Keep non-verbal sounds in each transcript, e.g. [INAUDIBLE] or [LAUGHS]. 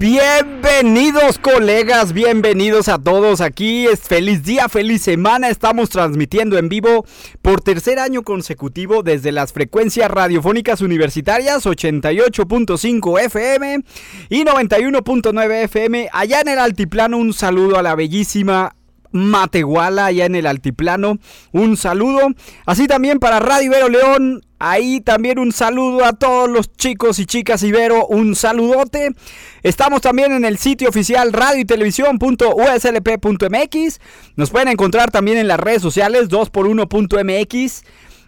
Bienvenidos colegas, bienvenidos a todos aquí. Es feliz día, feliz semana. Estamos transmitiendo en vivo por tercer año consecutivo desde las frecuencias radiofónicas universitarias 88.5 FM y 91.9 FM. Allá en el altiplano un saludo a la bellísima Matehuala, allá en el altiplano. Un saludo. Así también para Radio Ibero León. Ahí también un saludo a todos los chicos y chicas Ibero. Un saludote. Estamos también en el sitio oficial radio y televisión.uslp.mx. Nos pueden encontrar también en las redes sociales 2x1.mx.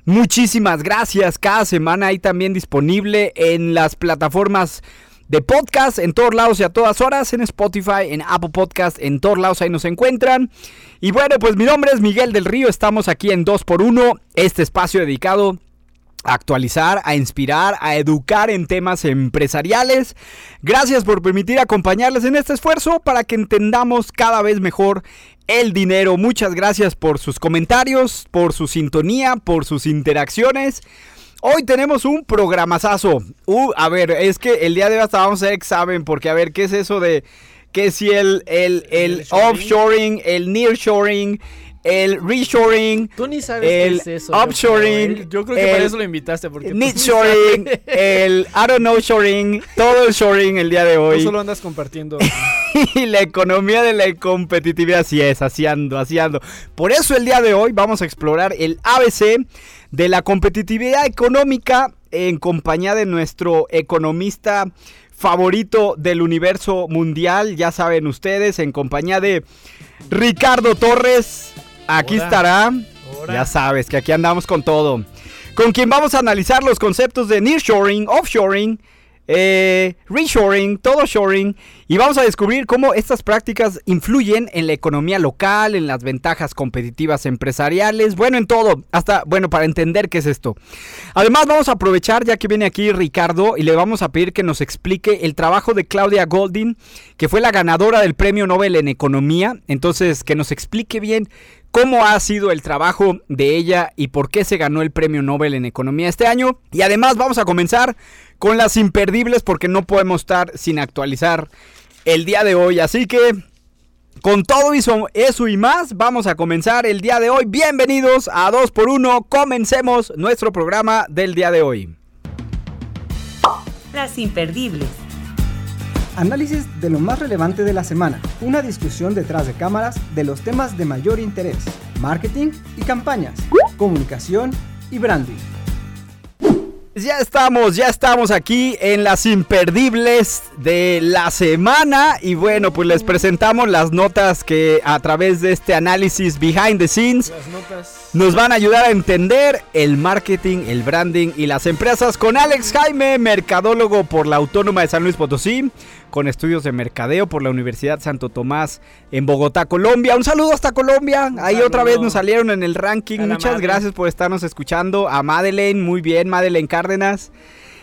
Muchísimas gracias. Cada semana ahí también disponible en las plataformas de podcast en todos lados y a todas horas, en Spotify, en Apple Podcast, en todos lados ahí nos encuentran. Y bueno, pues mi nombre es Miguel del Río, estamos aquí en 2x1, este espacio dedicado a actualizar, a inspirar, a educar en temas empresariales. Gracias por permitir acompañarles en este esfuerzo para que entendamos cada vez mejor el dinero. Muchas gracias por sus comentarios, por su sintonía, por sus interacciones. Hoy tenemos un programazazo. Uh, a ver, es que el día de hoy hasta vamos a hacer examen, porque a ver, ¿qué es eso de que si el, el, el, offshoring, el nearshoring, el reshoring, Tú ni sabes el qué es eso. offshoring, Yo, creo, ¿eh? Yo creo que el para eso lo invitaste. Porque tú [LAUGHS] el I don't know shoring, todo el shoring el día de Tú hoy. solo andas compartiendo. y [LAUGHS] la economía de la competitividad, así es, así ando, así ando. Por eso el día de hoy vamos a explorar el ABC de la competitividad económica en compañía de nuestro economista favorito del universo mundial, ya saben ustedes, en compañía de Ricardo Torres. Aquí Hola. estará. Ya sabes que aquí andamos con todo. Con quien vamos a analizar los conceptos de nearshoring, offshoring, eh, reshoring, todo shoring. Y vamos a descubrir cómo estas prácticas influyen en la economía local, en las ventajas competitivas empresariales, bueno, en todo. Hasta, bueno, para entender qué es esto. Además, vamos a aprovechar, ya que viene aquí Ricardo, y le vamos a pedir que nos explique el trabajo de Claudia Goldin, que fue la ganadora del premio Nobel en Economía. Entonces, que nos explique bien cómo ha sido el trabajo de ella y por qué se ganó el premio Nobel en Economía este año. Y además vamos a comenzar con las imperdibles porque no podemos estar sin actualizar el día de hoy. Así que con todo eso, y más, vamos a comenzar el día de hoy. Bienvenidos a 2x1. Comencemos nuestro programa del día de hoy. Las imperdibles. Análisis de lo más relevante de la semana. Una discusión detrás de cámaras de los temas de mayor interés. Marketing y campañas. Comunicación y branding. Ya estamos, ya estamos aquí en las imperdibles de la semana y bueno, pues les presentamos las notas que a través de este análisis behind the scenes nos van a ayudar a entender el marketing, el branding y las empresas con Alex Jaime, mercadólogo por la Autónoma de San Luis Potosí, con estudios de mercadeo por la Universidad Santo Tomás en Bogotá, Colombia. Un saludo hasta Colombia. Ahí otra vez nos salieron en el ranking. Muchas gracias por estarnos escuchando. A Madeleine, muy bien, Madeleine Cárdenas.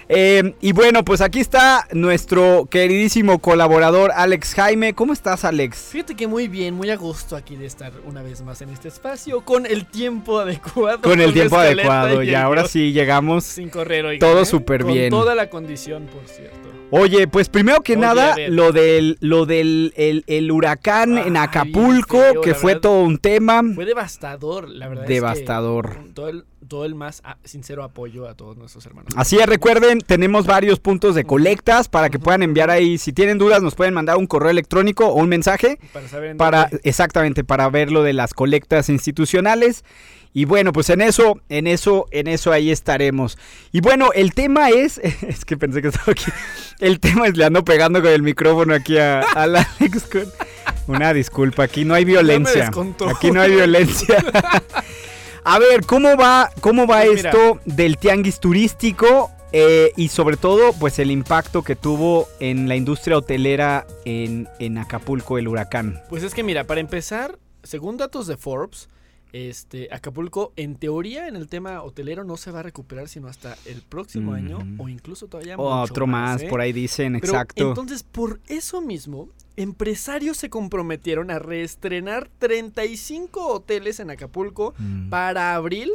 Eh, y bueno, pues aquí está nuestro queridísimo colaborador Alex Jaime. ¿Cómo estás, Alex? Fíjate que muy bien, muy a gusto aquí de estar una vez más en este espacio con el tiempo adecuado. Con el tiempo adecuado. y ahora sí llegamos Sin correr hoy. todo súper bien. Con toda la condición, por cierto. Oye, pues primero que Oye, nada, lo del, lo del el, el huracán en Ay, Acapulco, que fue verdad. todo un tema. Fue devastador, la verdad. Devastador. Es que todo, el, todo el más sincero apoyo a todos nuestros hermanos. Así es, recuerden, tenemos varios puntos de colectas para que puedan enviar ahí. Si tienen dudas, nos pueden mandar un correo electrónico o un mensaje Para saber en para, exactamente, para ver lo de las colectas institucionales. Y bueno, pues en eso, en eso, en eso ahí estaremos. Y bueno, el tema es, [LAUGHS] es que pensé que estaba aquí. El tema es le ando pegando con el micrófono aquí a, al Alex. con- Una disculpa, aquí no hay violencia. Aquí no hay violencia. [LAUGHS] A ver, ¿cómo va, cómo va Pues esto del tianguis turístico? eh, y sobre todo, pues el impacto que tuvo en la industria hotelera en, en Acapulco el huracán. Pues es que mira, para empezar, según datos de Forbes, este Acapulco en teoría en el tema hotelero no se va a recuperar sino hasta el próximo año o incluso todavía O mucho otro más, ¿eh? por ahí dicen, Pero, exacto. Entonces, por eso mismo, empresarios se comprometieron a reestrenar 35 hoteles en Acapulco Mm. para abril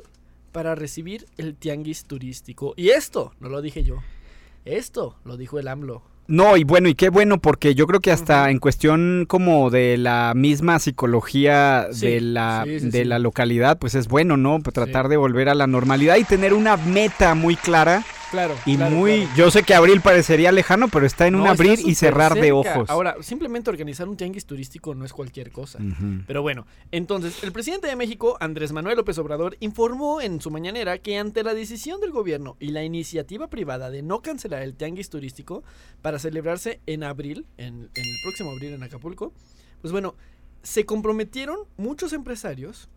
para recibir el tianguis turístico. Y esto no lo dije yo. Esto lo dijo el AMLO. No, y bueno, y qué bueno, porque yo creo que hasta en cuestión como de la misma psicología Sí, de, la, sí, sí, de la localidad, pues es bueno, ¿no? Tratar de volver a la normalidad y tener una meta muy clara Claro. y claro, muy... claro. Yo sé que abril parecería lejano, pero está en un No, abrir y cerrar de ojos. Ahora, simplemente organizar un tianguis turístico no es cualquier cosa. Pero bueno, entonces el presidente de México, Andrés Manuel López Obrador, informó en su mañanera que ante la decisión del gobierno y la iniciativa privada de no cancelar el tianguis turístico para celebrarse en abril, en, en el próximo abril en Acapulco, pues bueno, se comprometieron muchos empresarios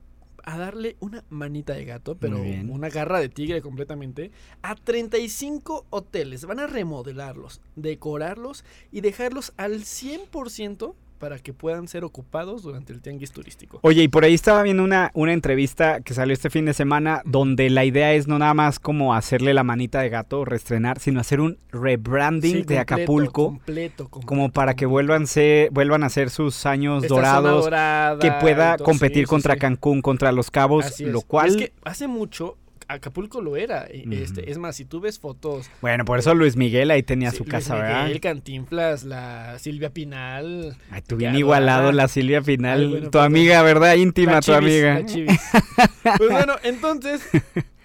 a darle una manita de gato, pero una garra de tigre completamente, a 35 hoteles. Van a remodelarlos, decorarlos y dejarlos al 100% para que puedan ser ocupados durante el tianguis turístico. Oye, y por ahí estaba viendo una, una entrevista que salió este fin de semana donde la idea es no nada más como hacerle la manita de gato, reestrenar, sino hacer un rebranding Sí, de Acapulco completo, completo, como para que vuelvan, se, vuelvan a ser sus años Esta dorados, dorada que pueda competir sí, contra sí. Cancún, contra Los Cabos, lo cual... Es que hace mucho Acapulco lo era. Ujú. este, es más, si tú ves fotos... Bueno, por eso Luis Miguel ahí tenía sí, su Luis casa, Miguel, ¿verdad? Cantinflas, la Silvia Pinal... Ay, tú bien igualado la Silvia Ay, bueno, tu perdón. amiga, ¿verdad? Íntima la tu amiga. la. [LAUGHS] Pues bueno, entonces,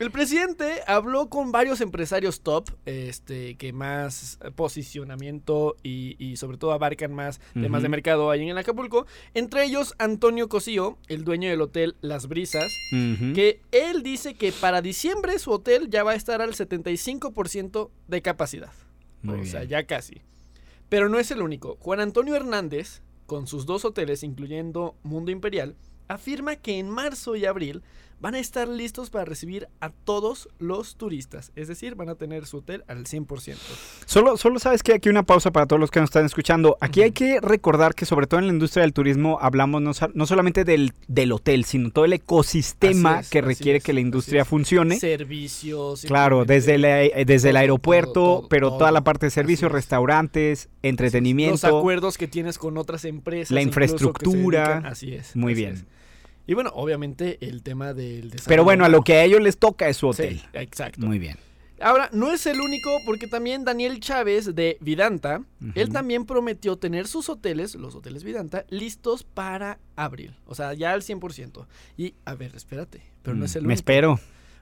el presidente habló con varios empresarios top, este, que más posicionamiento y, y sobre todo abarcan más temas de mercado ahí en Acapulco. Entre ellos, Antonio Cosío, el dueño del hotel Las Brisas, que él dice que para diciembre su hotel ya va a estar al 75% de capacidad. Muy o sea, bien. ya casi. Pero no es el único. Juan Antonio Hernández, con sus dos hoteles, incluyendo Mundo Imperial, afirma que en marzo y abril van a estar listos para recibir a todos los turistas. Es decir, van a tener su hotel al 100%. Solo, solo sabes que aquí una pausa para todos los que nos están escuchando. Aquí hay que recordar que sobre todo en la industria del turismo hablamos no, no solamente del, del hotel, sino todo el ecosistema es, que requiere es, que la industria funcione. Servicios. Claro, desde, la- eh, desde el aeropuerto, todo, todo, pero toda la parte de servicios, es. restaurantes, Los entretenimiento. acuerdos que tienes con otras empresas. La infraestructura. dedican- Así es. Muy así bien. es. Y bueno, obviamente el tema del desarrollo. Pero bueno, a lo que a ellos les toca es su Sí, hotel. exacto. Muy bien. Ahora, no es el único, porque también Daniel Chávez de Vidanta, él también prometió tener sus hoteles, los hoteles Vidanta, listos para abril. O sea, ya al 100%. Y, a ver, espérate, pero no es el Mm, Me único. espero.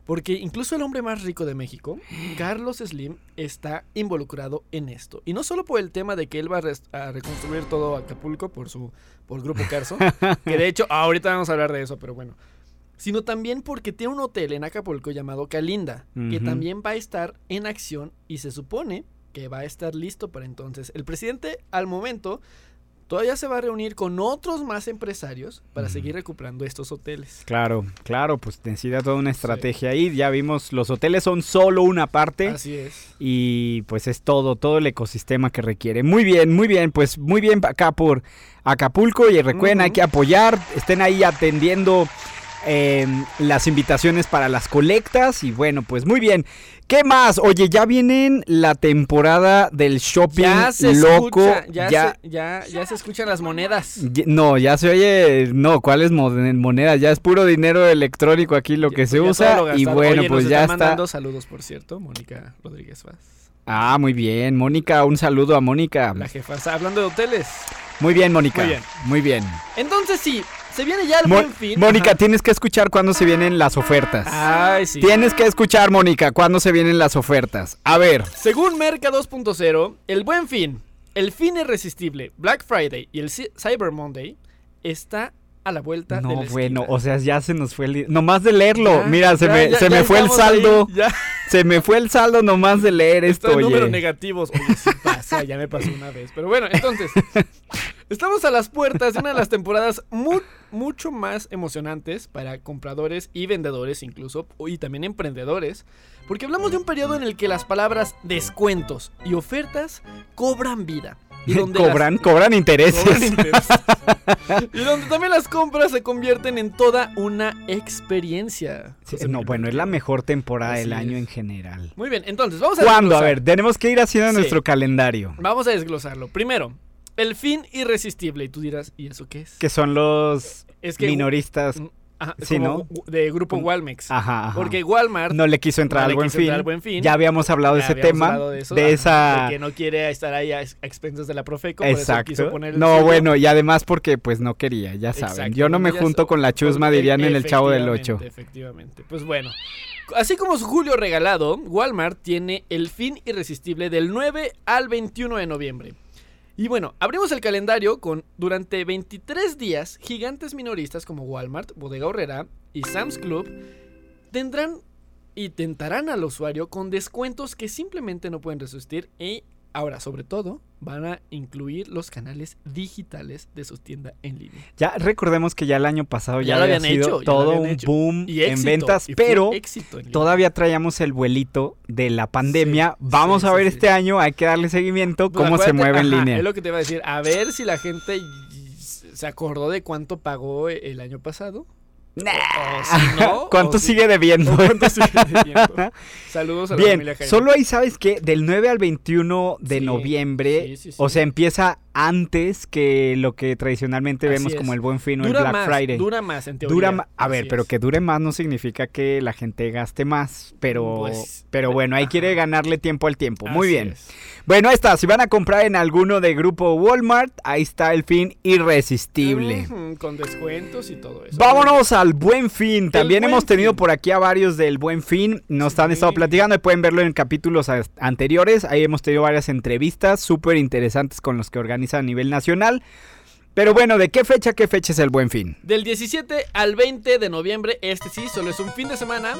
Porque incluso el hombre más rico de México, Carlos Slim, está involucrado en esto. Y no solo por el tema de que él va a, reconstruir todo Acapulco por su por Grupo Carso, que de hecho ahorita vamos a hablar de eso, pero bueno. Sino también porque tiene un hotel en Acapulco llamado Calinda, que también va a estar en acción y se supone que va a estar listo para entonces. El presidente al momento todavía se va a reunir con otros más empresarios para seguir recuperando estos hoteles. Claro, claro, pues necesita toda una estrategia ahí. Ya vimos, los hoteles son solo una parte. Así es. y pues es todo, todo el ecosistema que requiere. Muy bien, muy bien, pues muy bien acá por Acapulco y recuerden, hay que apoyar, estén ahí atendiendo eh, las invitaciones para las colectas y bueno, pues muy bien. ¿Qué más? Oye, ya vienen la temporada del shopping Ya se loco. escucha, ya, ya, Se, ya, ya se escuchan las monedas. no, ya se oye, no, ¿cuáles monedas? Ya es puro dinero electrónico aquí lo que se Ya todo usa y bueno, Oye, pues nos ya está mandando saludos, por cierto, Mónica Rodríguez Vaz. Ah, muy bien, Mónica, un saludo a Mónica. La jefa. Está hablando de hoteles. Muy bien, Mónica. Muy bien. Muy bien. Entonces sí, se viene ya el Mo- buen fin. Mónica, Ajá. tienes que escuchar cuándo se vienen las ofertas. Ay, sí. Tienes que escuchar, Mónica, cuándo se vienen las ofertas. A ver, Según Merca 2.0, el buen fin, el fin irresistible, Black Friday y el Cyber Monday está a la vuelta de no, la esquina. bueno, o sea, ya se nos fue el... Nomás de leerlo, Ya, mira, se ya, me, ya, se me fue el ahí, saldo, [LAUGHS] se me fue el saldo nomás de leer esto, Está en números negativos. Oye, sí [LAUGHS] pasa, ya me pasó una vez. Pero bueno, entonces, Estamos a las puertas de una de las temporadas mu- mucho más emocionantes para compradores y vendedores incluso, y también emprendedores, porque hablamos de un periodo en el que las palabras descuentos y ofertas cobran vida. Y [LAUGHS] donde las- cobran, cobran intereses. cobran intereses. [LAUGHS] y donde también las compras se convierten en toda una experiencia. Sí, no, bueno, es la mejor temporada Así del año es. en general. Muy bien, entonces vamos a ¿Cuándo? A desglosar. ver, tenemos que ir haciendo Sí. nuestro calendario. Vamos a desglosarlo. Primero, el fin irresistible. Y tú dirás, ¿y eso qué es? Que son los Es que minoristas. Ajá, Sí, ¿no? de grupo Walmex. Ajá, ajá. Porque Walmart no le quiso entrar no al buen, quiso fin. entrar Buen Fin. Ya habíamos hablado de ya ese habíamos tema. de, eso, de esa. de que no quiere estar ahí a ex- a expensas de la Profeco. por eso quiso Exacto. No, bueno, y además porque pues no quería, ya saben. Exacto, Yo no me junto so- con la chusma, dirían en el Chavo del 8. Efectivamente. Pues bueno. Así como su julio regalado, Walmart tiene el fin irresistible del 9 al 21 de noviembre. Y bueno, abrimos el calendario con durante 23 días gigantes minoristas como Walmart, Bodega Horrera y Sam's Club tendrán y tentarán al usuario con descuentos que simplemente no pueden resistir y ahora sobre todo van a incluir los canales digitales de su tienda en línea. Ya recordemos que ya el año pasado ya, Ya lo había habían sido hecho, todo habían un hecho. boom Y en ventas, pero en todavía traíamos el vuelito de la pandemia. Sí, Vamos sí, a ver sí. este año, hay que darle seguimiento, Pues cómo se mueve en línea. Es lo que te iba a decir. A ver si la gente se acordó de cuánto pagó el año pasado. Si no, [LAUGHS] ¿Cuánto o si- sigue debiendo? cuánto sigue [LAUGHS] debiendo. Saludos a la Bien, familia Jaime. solo ahí sabes que del 9 al 21 de Sí, noviembre, sí, sí, sí. o sea, empieza antes que lo que tradicionalmente Así vemos es. como el Buen Fin o el Black más, Friday. Dura más, en teoría. Dura ma- a ver, pero que dure más no significa que la gente gaste más, pero Pues, pero bueno, ahí ajá. quiere ganarle tiempo al tiempo. Muy bien. es. Bueno, ahí está, si van a comprar en alguno de grupo Walmart, ahí está el fin irresistible. Con descuentos y todo eso. Vámonos al Buen Fin. También Buen hemos tenido Fin. por aquí a varios del Buen Fin. Nos Sí. han estado platicando y pueden verlo en capítulos anteriores. Ahí hemos tenido varias entrevistas súper interesantes con los que organizan a nivel nacional. Pero bueno, ¿de qué fecha, qué fecha es el Buen Fin? Del 17 al 20 de noviembre, este sí, solo es un fin de semana.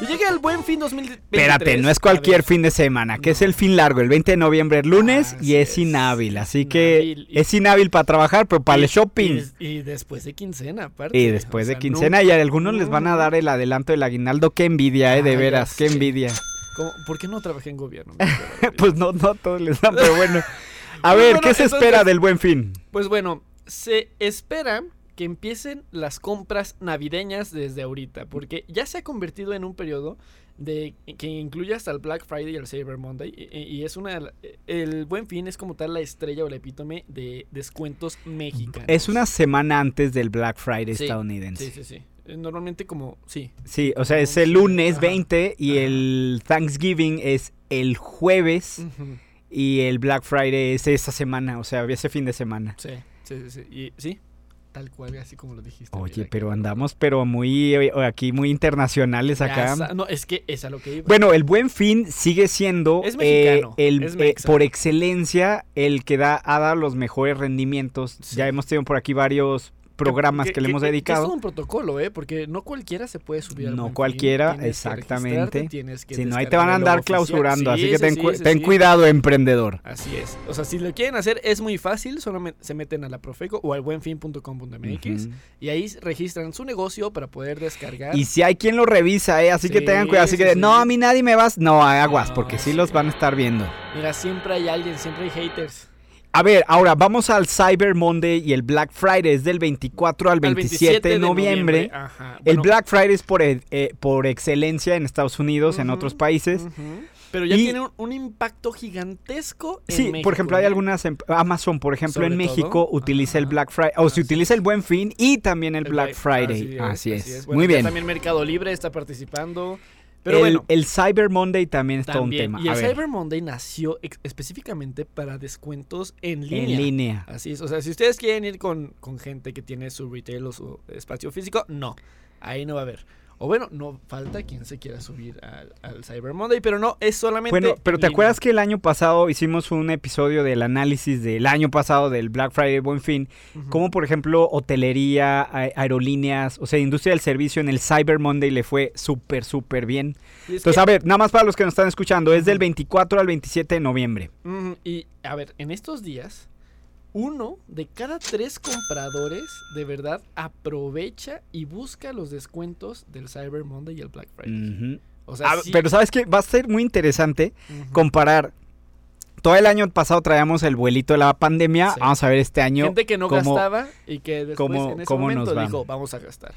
Y llega el buen fin 2023. Espérate, no es cualquier fin de semana, que es el fin largo. El 20 de noviembre es lunes y Así es es, inhábil. Así que inhábil y- es inhábil para trabajar, pero para y- el shopping. Y, y después de quincena, aparte. Y después O de quincena, no- y a algunos les van a dar el adelanto del aguinaldo. Qué envidia, eh, de veras, qué envidia. ¿Cómo? ¿Por qué no trabajé en gobierno? [LAUGHS] Pues no, no a todos les dan, pero bueno. [LAUGHS] A Pues ver, bueno, ¿qué se espera del buen fin? Pues bueno, se espera que empiecen las compras navideñas desde ahorita, porque ya se ha convertido en un periodo de que incluye hasta el Black Friday y el Cyber Monday y, y es una el Buen Fin es como tal la estrella o el epítome de descuentos mexicanos. Es una semana antes del Black Friday Sí, estadounidense. Sí, sí, sí. Normalmente como sí. Sí, o sea, es el lunes ajá, 20 y ajá. el Thanksgiving es el jueves y el Black Friday es esa semana, o sea, ese fin de semana. Sí, sí, sí, sí. Y sí, tal cual así como lo dijiste. Oye, mira, pero andamos pero muy eh, aquí muy internacionales acá. No, es que es a lo que iba. Bueno, el Buen Fin sigue siendo Es eh, el, es eh, por excelencia el que da ha dado los mejores rendimientos. Sí. Ya hemos tenido por aquí varios programas que, le hemos es dedicado. todo un protocolo, ¿eh? Porque no cualquiera se puede subir al No Buen cualquiera, tienes que exactamente. que Si no, ahí te van a andar clausurando, Sí, así que ten, sí, cu- ten sí. cuidado, emprendedor. Así es. O sea, si lo quieren hacer es muy fácil, solo me- se meten a la Profeco o al buenfin.com.mx Ujú. y ahí registran su negocio para poder descargar. Y si hay quien lo revisa, ¿eh? así que tengan cuidado. Así sí, que, no, a mí nadie me vas. No, aguas, No, porque sí. los van a estar viendo. Mira, siempre hay alguien, siempre hay haters. A ver, ahora vamos al Cyber Monday y el Black Friday es del 24 al 27, de noviembre. Ajá. El Black Friday es por, e- eh, por excelencia en Estados Unidos, en otros países. Pero ya Y- tiene un, un impacto gigantesco en Sí, México, por ejemplo, hay ¿eh? algunas, em- Amazon, por ejemplo, en México todo. utiliza el. Black Friday, o se utiliza el Buen Fin y también el, El Black Black- Friday. Así es, Bueno, muy bien. También Mercado Libre está participando. Pero el, bueno, el Cyber Monday también es todo un también. tema. Y el Cyber Monday nació específicamente para descuentos en línea. en línea. Así es. O sea, si ustedes quieren ir con, con gente que tiene su retail o su espacio físico, no. Ahí no va a haber. O bueno, no falta quien se quiera subir al, al Cyber Monday, pero no, es solamente. Bueno, pero ¿te línea. acuerdas que el año pasado hicimos un episodio del análisis del año pasado del Black Friday Buen Fin? Como por ejemplo hotelería, aerolíneas, o sea, industria del servicio en el Cyber Monday le fue súper, súper bien. Entonces, que- a ver, nada más para los que nos están escuchando, es del Ujú. 24 al 27 de noviembre. Y a ver, en estos días uno de cada tres compradores de verdad aprovecha y busca los descuentos del Cyber Monday y el Black Friday. O sea, Ah, sí- Pero sabes que va a ser muy interesante Ujú. comparar. Todo el año pasado traíamos el vuelito de la pandemia. Sí. Vamos a ver este año. gente que no cómo- gastaba y que después cómo- en ese momento dijo, vamos a gastar.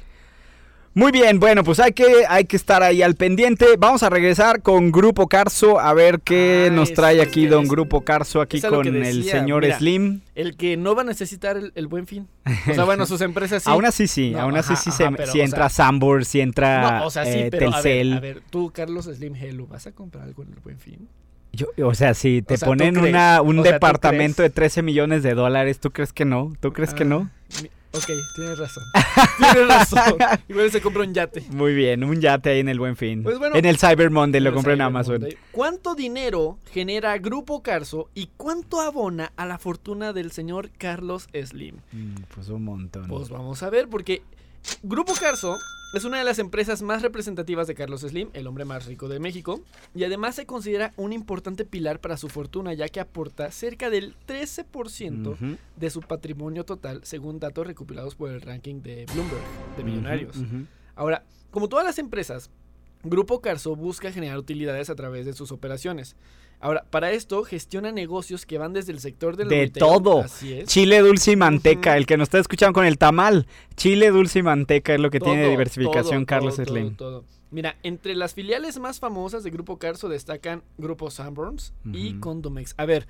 Muy bien, bueno, pues hay que, hay que estar ahí al pendiente. Vamos a regresar con Grupo Carso a ver qué Ah, nos trae aquí don es- Grupo Carso, aquí con el señor mira, Slim. El que no va a necesitar el, el buen fin. O sea, [LAUGHS] bueno, sus empresas sí. Aún así sí, No, aún así ajá, sí, ajá, se, pero, o entra sea- Sambor, sí entra No, o sea, sí, eh, pero a ver, Telcel. a ver, tú, Carlos Slim Hello, ¿vas a comprar algo en el buen fin? Yo- o sea, si te O sea, ¿tú ponen una, un O sea, ¿tú departamento de 13 millones de dólares, ¿tú crees que no? ¿Tú crees que Ah, no? mi- Ok, tienes razón. [LAUGHS] tienes razón. Igual se compra un yate. Muy bien, un yate ahí en el Buen Fin. Pues bueno, en el Cyber Monday lo compré en Amazon. Monday. ¿Cuánto dinero genera Grupo Carso y cuánto abona a la fortuna del señor Carlos Slim? Mm, pues un montón. Pues vamos a ver, porque Grupo Carso es una de las empresas más representativas de Carlos Slim, el hombre más rico de México, y además se considera un importante pilar para su fortuna, ya que aporta cerca del 13% Ujú, de su patrimonio total, según datos recopilados por el ranking de Bloomberg de millonarios. Ahora, como todas las empresas, Grupo Carso busca generar utilidades a través de sus operaciones. Ahora, para esto gestiona negocios que van desde el sector del De retail, todo. Así es. Chile dulce y manteca, el que nos está escuchando con el tamal. Chile dulce y manteca es lo que tiene Todo, diversificación todo, Carlos todo, Slim. Mira, entre las filiales más famosas de Grupo Carso destacan Grupo Sanborns y. Condomex. A ver,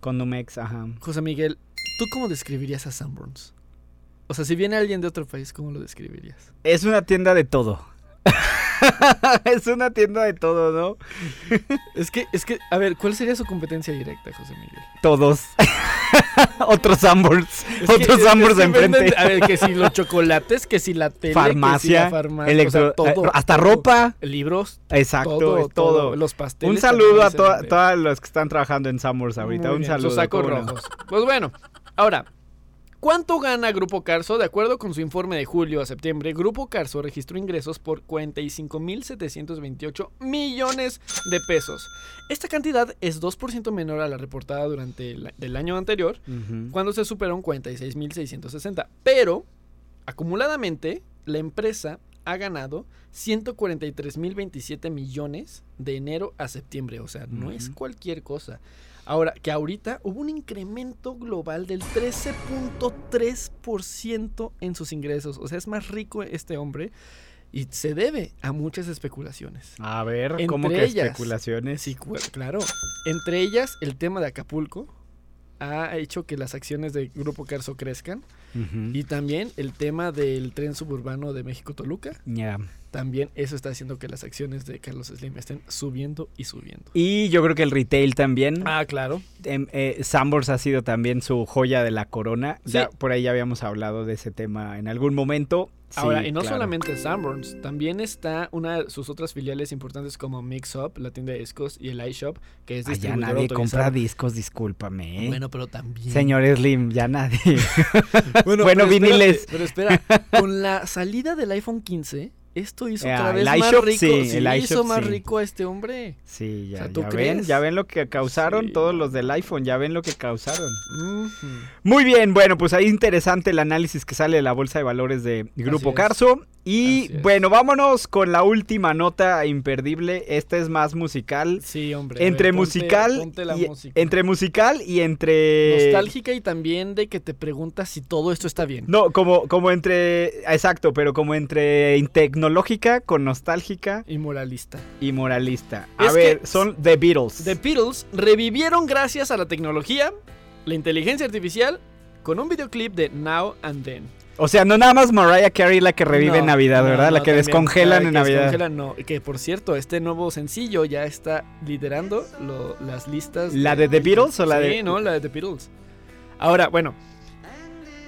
Condomex, ajá. José Miguel, ¿tú cómo describirías a Sanborns? O sea, si viene alguien de otro país, ¿cómo lo describirías? Es una tienda de todo. [LAUGHS] es una tienda de todo, ¿no? Es que, es que, a ver, ¿cuál sería su competencia directa, José Miguel? Todos. [LAUGHS] Otros que- Otros que enfrente. venden- A ver, que si los chocolates, que si la tele, que si Farmacia, la farmacia, electro- o sea, todo, eh, hasta todo. ropa. libros, Exacto, todo, todo. Los pasteles. Un saludo a todos los que están trabajando en Sambors ahorita. Muy Un bien, saludo. Sus sacos rojos. Pues bueno, ahora, ¿cuánto gana Grupo Carso? De acuerdo con su informe de julio a septiembre, Grupo Carso registró ingresos por 45.728 millones de pesos. Esta cantidad es 2% menor a la reportada durante el año anterior, cuando se superaron 46.660. Pero, acumuladamente, la empresa ha ganado 143.027 millones de enero a septiembre. O sea, no es cualquier cosa. Ahora, que ahorita hubo un incremento global del 13.3% en sus ingresos. O sea, es más rico este hombre y se debe a muchas especulaciones. A ver, Entre ¿cómo que ellas. especulaciones? Sí, claro. Entre ellas, el tema de Acapulco ha hecho que las acciones de Grupo Carso crezcan. Y también el tema del tren suburbano de México-Toluca. También eso está haciendo que las acciones de Carlos Slim estén subiendo y subiendo. Y yo creo que el retail también. Ah, claro. Em, eh, Sambors ha sido también su joya de la corona. Sí. Ya por ahí ya habíamos hablado de ese tema en algún momento. Sí, Ahora, y no claro. solamente Sanborns, también está una de sus otras filiales importantes como Mix Up, la tienda de discos, y el iShop, que es Ah, ya distribuidor nadie autorizado. compra discos, discúlpame. ¿eh? Bueno, pero también. Señor Slim, ya nadie. [LAUGHS] Bueno, Bueno, pero viniles. espérate, Pero espera, con la salida del iPhone 15, esto hizo otra el vez más rico. sí, Sí, el hizo más sí. rico a este hombre. Sí, ya, O sea, ¿tú ya ven, crees? ya ven lo que causaron todos los del iPhone, ya ven lo que causaron. Muy bien, bueno, pues ahí interesante el análisis que sale de la bolsa de valores de Grupo. Carso. Y bueno, vámonos con la última nota imperdible. Esta es más musical. Sí, hombre. Entre musical ponte y música. entre musical y entre Nostálgica y también de que te preguntas si todo esto está bien. No, como como entre exacto, pero como entre tecnológica con nostálgica Y moralista. y moralista. A Es ver, son The Beatles. The Beatles revivieron gracias a la tecnología, la inteligencia artificial, con un videoclip de Now and Then. O sea, no nada más Mariah Carey la que revive en Navidad, no, ¿verdad? la que también, descongelan la en que Navidad. descongelan, no. Que por cierto, este nuevo sencillo ya está liderando lo- las listas. ¿La de The Beatles o la Sí, de- no, la de The Beatles. Ahora, bueno.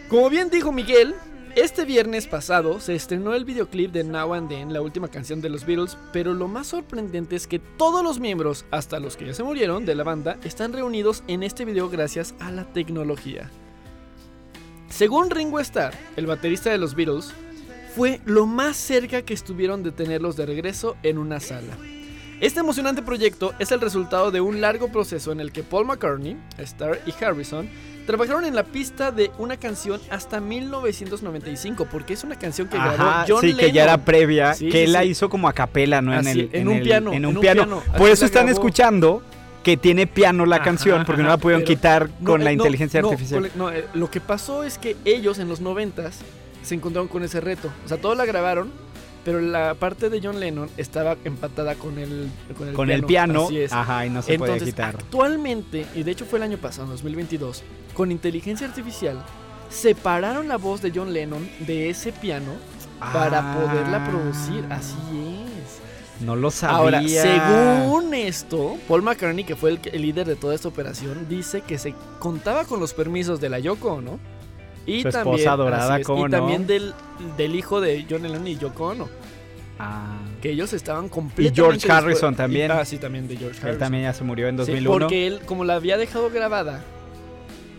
Como bien dijo Miguel, este viernes pasado se estrenó el videoclip de Now and Then, la última canción de los Beatles, pero lo más sorprendente es que todos los miembros, hasta los que ya se murieron de la banda, están reunidos en este video gracias a la tecnología. Según Ringo Starr, el baterista de los Beatles, fue lo más cerca que estuvieron de tenerlos de regreso en una sala. Este emocionante proyecto es el resultado de un largo proceso en el que Paul McCartney, Starr y Harrison Trabajaron en la pista de una canción hasta 1995, porque es una canción que grabó Ajá, John sí, que ya era Lennon. previa, Sí, que sí, él la hizo como a capela, ¿no? Así, en, el, en un el- piano, En un en un piano. Por eso están grabó. escuchando que tiene piano la Ajá, canción, porque no la pudieron quitar No, con eh, la no, inteligencia no, artificial. no, eh, lo que pasó es que ellos en los noventas se encontraron con ese reto. O sea, todos la grabaron, pero la parte de John Lennon estaba empatada con el con el con piano. el piano, Así es. ajá, y no se Entonces, podía quitar. actualmente, y de hecho fue el año pasado, en 2022, con inteligencia artificial, separaron la voz de John Lennon de ese piano para poderla producir. Ah, Así es. No lo sabía. Ahora, según esto, Paul McCartney, que fue el, el líder de toda esta operación, dice que se contaba con los permisos de la Yoko Ono. Y Su esposa también, adorada, así es, ¿cómo y no? también del, del hijo de John Lennon y Yoko Ono. Ah, Que ellos estaban completamente... George Harrison también. y- ah, sí, también de George él Harrison. también ya se murió en Sí, 2001. porque él, como la había dejado grabada,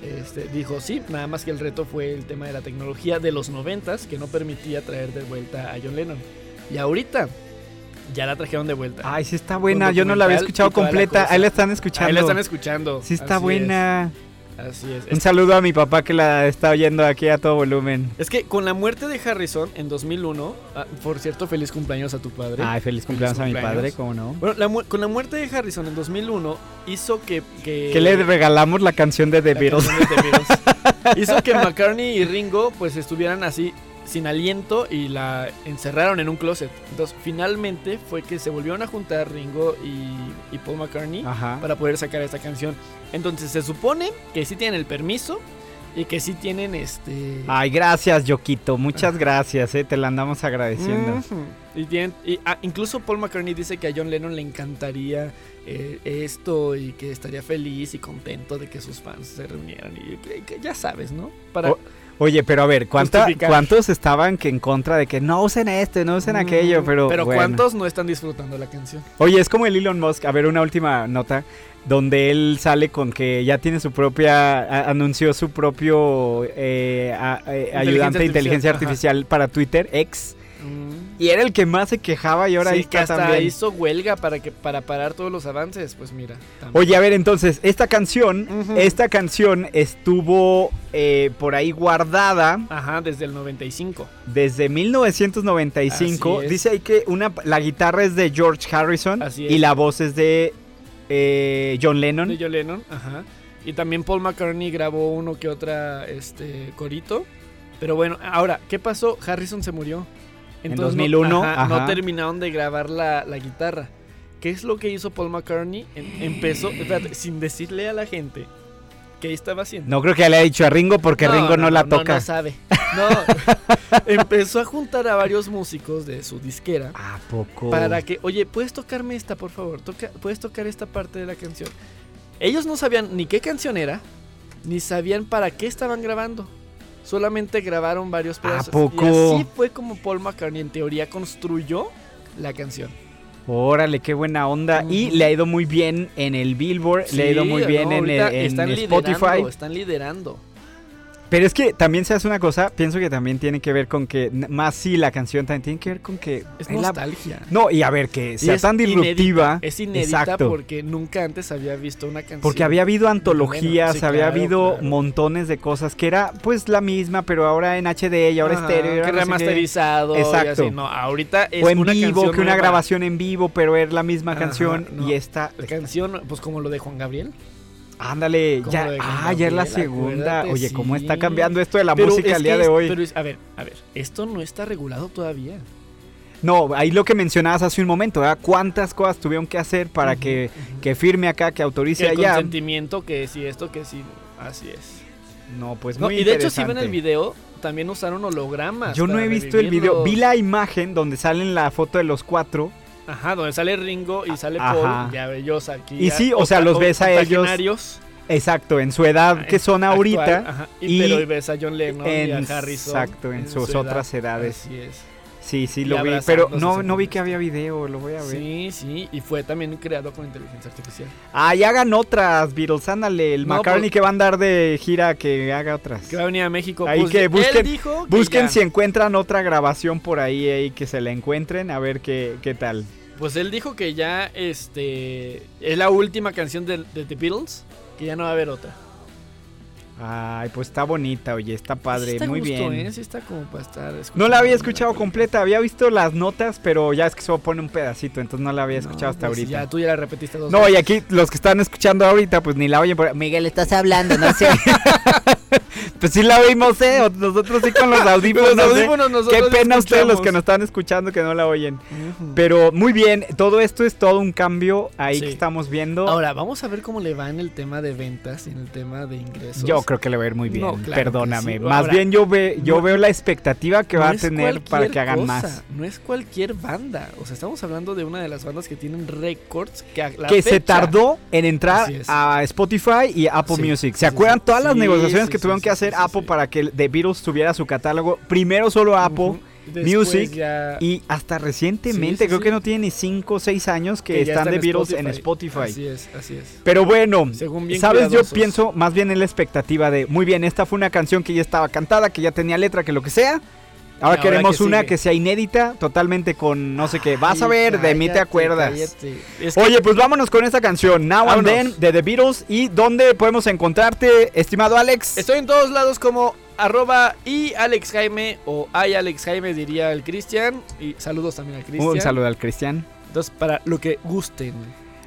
este, dijo sí, nada más que el reto fue el tema de la tecnología de los noventas que no permitía traer de vuelta a John Lennon. Y ahorita ya la trajeron de vuelta. Ay, sí está buena. Yo no la había escuchado y la completa. Ahí la están escuchando. Ahí la están escuchando. Sí está Así buena. es, así es. Un Es, saludo a mi papá que la está oyendo aquí a todo volumen. es que con la muerte de Harrison en 2001, ah, por cierto, feliz cumpleaños a tu padre. Ay, feliz cumpleaños a mi padre, ¿cómo no? Bueno, la con la muerte de Harrison en 2001 hizo que... Que, Que le regalamos la canción de The la Beatles. canción de The Beatles. [LAUGHS] hizo que McCartney y Ringo pues estuvieran así sin aliento y la encerraron en un closet. Entonces finalmente fue que se volvieron a juntar Ringo y, y Paul McCartney Ajá. para poder sacar esta canción. Entonces se supone que sí tienen el permiso y que sí tienen este... Ay, gracias, Yoquito. Muchas gracias, eh. Te la andamos agradeciendo. Ujú. Y, tienen- y, ah, incluso Paul McCartney dice que a John Lennon le encantaría eh, esto y que estaría feliz y contento de que sus fans se reunieran. Y que- que ya sabes, ¿no? Para, Oye, pero a ver, ¿cuánta-. ¿cuántos estaban que en contra de que no usen esto, no usen aquello? Mm, Pero, Pero bueno. ¿cuántos no están disfrutando la canción? Oye, es como el Elon Musk. A ver, una última nota. Donde él sale con que ya tiene su propia. a- anunció su propio eh, a- eh, ayudante de inteligencia artificial, para Twitter, X. Y era el que más se quejaba y ahora sí, ahí que está hasta también. hizo huelga para que para parar todos los avances. Pues mira. también. Oye, a ver, entonces, esta canción, esta canción estuvo eh, por ahí guardada Ajá, desde el 95. desde 1995. Así es. Dice ahí que una, la guitarra es de George Harrison Así es. y la voz es de eh, John Lennon. De John Lennon, ajá. Y también Paul McCartney grabó uno que otra este corito. Pero bueno, ahora, ¿qué pasó? Harrison se murió. En no- 2001, ajá, no ajá. terminaron de grabar la, la guitarra. ¿Qué es lo que hizo Paul McCartney? Em- empezó, espérate, sin decirle a la gente qué estaba haciendo. No creo que le haya dicho a Ringo porque Ringo no, la toca. No, sabe. [LAUGHS] No, empezó a juntar a varios músicos de su disquera ¿A poco? para que, oye, ¿puedes tocarme esta, por favor? Toca, ¿Puedes tocar esta parte de la canción? Ellos no sabían ni qué canción era, ni sabían para qué estaban grabando. Solamente grabaron varios pedazos. poco? Y así fue como Paul McCartney en teoría construyó la canción. Órale, qué buena onda. Y le ha ido muy bien en el Billboard, le ha ido muy bien no, en, el- en están Spotify. liderando, Están liderando. Pero es que también se hace una cosa, pienso que también tiene que ver con que, más sí, la canción también tiene que ver con que... Es la- nostalgia. No, y a ver, que sea tan disruptiva. inédita, Es inédita Exacto. porque nunca antes había visto una canción. Porque había habido antologías, Sí, había claro, habido claro. montones de cosas que era pues la misma, pero ahora en HD y ahora Ajá, estéreo. y ahora que remasterizado. Exacto. Y así. No, ahorita es O en una vivo, canción que una nueva. grabación en vivo, pero es la misma Ajá, canción. no. Y esta, La canción, pues como lo de Juan Gabriel. Ándale, ya, ah, ya es la segunda. Oye, ¿cómo está sí. cambiando esto de la Pero música al día de es- hoy? Pero es- a ver, a ver, esto no está regulado todavía. No, ahí lo que mencionabas hace un momento, ¿verdad? ¿Cuántas cosas tuvieron que hacer para que, que firme acá, que autorice Que el allá? consentimiento, que si esto, que si. Así es. No, pues No, muy y de hecho, si ven el video, también usaron hologramas. Yo no he visto el video. Vi la imagen donde salen la foto de los cuatro. Ajá, donde sale Ringo y sale Ajá. Paul. Ya ellos aquí. Y sí, o sea, los ves a ellos. Exacto, en su edad que son Actual, ahorita. ajá, y, y pero ves a John Lennon y a en- Harrison. exacto, en sus su otras edades. Así es. Sí, sí, lo vi. Pero no, no vi que había video, lo voy a ver. Sí, sí, y fue también creado con inteligencia artificial. Ah, y hagan otras, Beatles, ándale. El No, McCartney pues- que va a andar de gira, que haga otras. Que va a venir a México. Ahí pues, que él busquen- dijo que Busquen ya. si encuentran otra grabación por ahí, ahí que se la encuentren, a ver qué, qué tal. Pues él dijo que ya este es la última canción de, de The Beatles, que ya no va a haber otra. Ay, pues está bonita, oye, está padre, está muy gusto, bien. ¿eh? Sí está como para estar No la había escuchado completa, había visto las notas, pero ya es que solo pone un pedacito, entonces no la había escuchado hasta pues ahorita. Ya, tú ya la repetiste dos No, y aquí los que están escuchando ahorita, pues ni la oyen. Por... Miguel, estás hablando, no sé. [LAUGHS] [LAUGHS] pues sí la oímos, ¿eh? Nosotros sí con los [LAUGHS] audífonos. Los ¿eh? Qué pena ustedes los que nos están escuchando que no la oyen. Pero muy bien, todo esto es todo un cambio ahí Sí. que estamos viendo. Ahora, vamos a ver cómo le va en el tema de ventas y en el tema de ingresos. yo creo que le va a ir muy bien, No, claro que perdóname. sí. Más Ahora, bien yo, ve, yo no- veo la expectativa que va a tener para que hagan cosa, más. No es cualquier banda. O sea, estamos hablando de una de las bandas que tienen récords que a la que se tardó en entrar a Spotify y Apple Sí, Music. ¿Se acuerdan todas las negociaciones que tuvieron sí, que hacer sí, Apple para que The Beatles tuviera su catálogo? Primero solo Apple Music ya- y hasta recientemente, Sí, sí, creo sí. que no tiene ni 5 o 6 años que, están está The Beatles en Spotify. Así es, así es. Pero bueno, Según bien ¿sabes? Yo pienso más bien en la expectativa de, muy bien, esta fue una canción que ya estaba cantada, que ya tenía letra, que lo que sea. Ahora Ahora queremos que una sigue. que sea inédita, totalmente con no sé qué. Vas a ver, de mí te Cállate, acuerdas. cállate. Es que- Oye, pues vámonos con esta canción, Now and Vámonos. Then, de The Beatles. ¿Y dónde podemos encontrarte, estimado Alex? Estoy en todos lados como arroba y Alex Jaime o ay Alex Jaime diría el Cristian. Y saludos también al Cristian. Un saludo al Cristian. Entonces, para lo que gusten.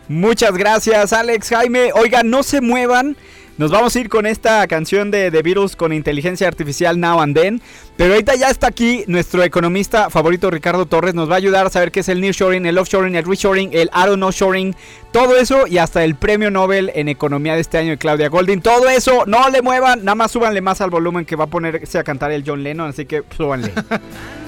Muchas gracias, Alex Jaime. Oigan, no se muevan. Nos vamos a ir con esta canción de The Beatles con inteligencia artificial Now and Then. Pero ahorita ya está aquí nuestro economista favorito Ricardo Torres. Nos va a ayudar a saber qué es el nearshoring, el offshoring, el reshoring, el auto no shoring. Todo eso y hasta el premio Nobel en economía de este año de Claudia Golding. Todo eso, no le muevan. Nada más súbanle más al volumen que va a ponerse a cantar el John Lennon. Así que súbanle. [LAUGHS]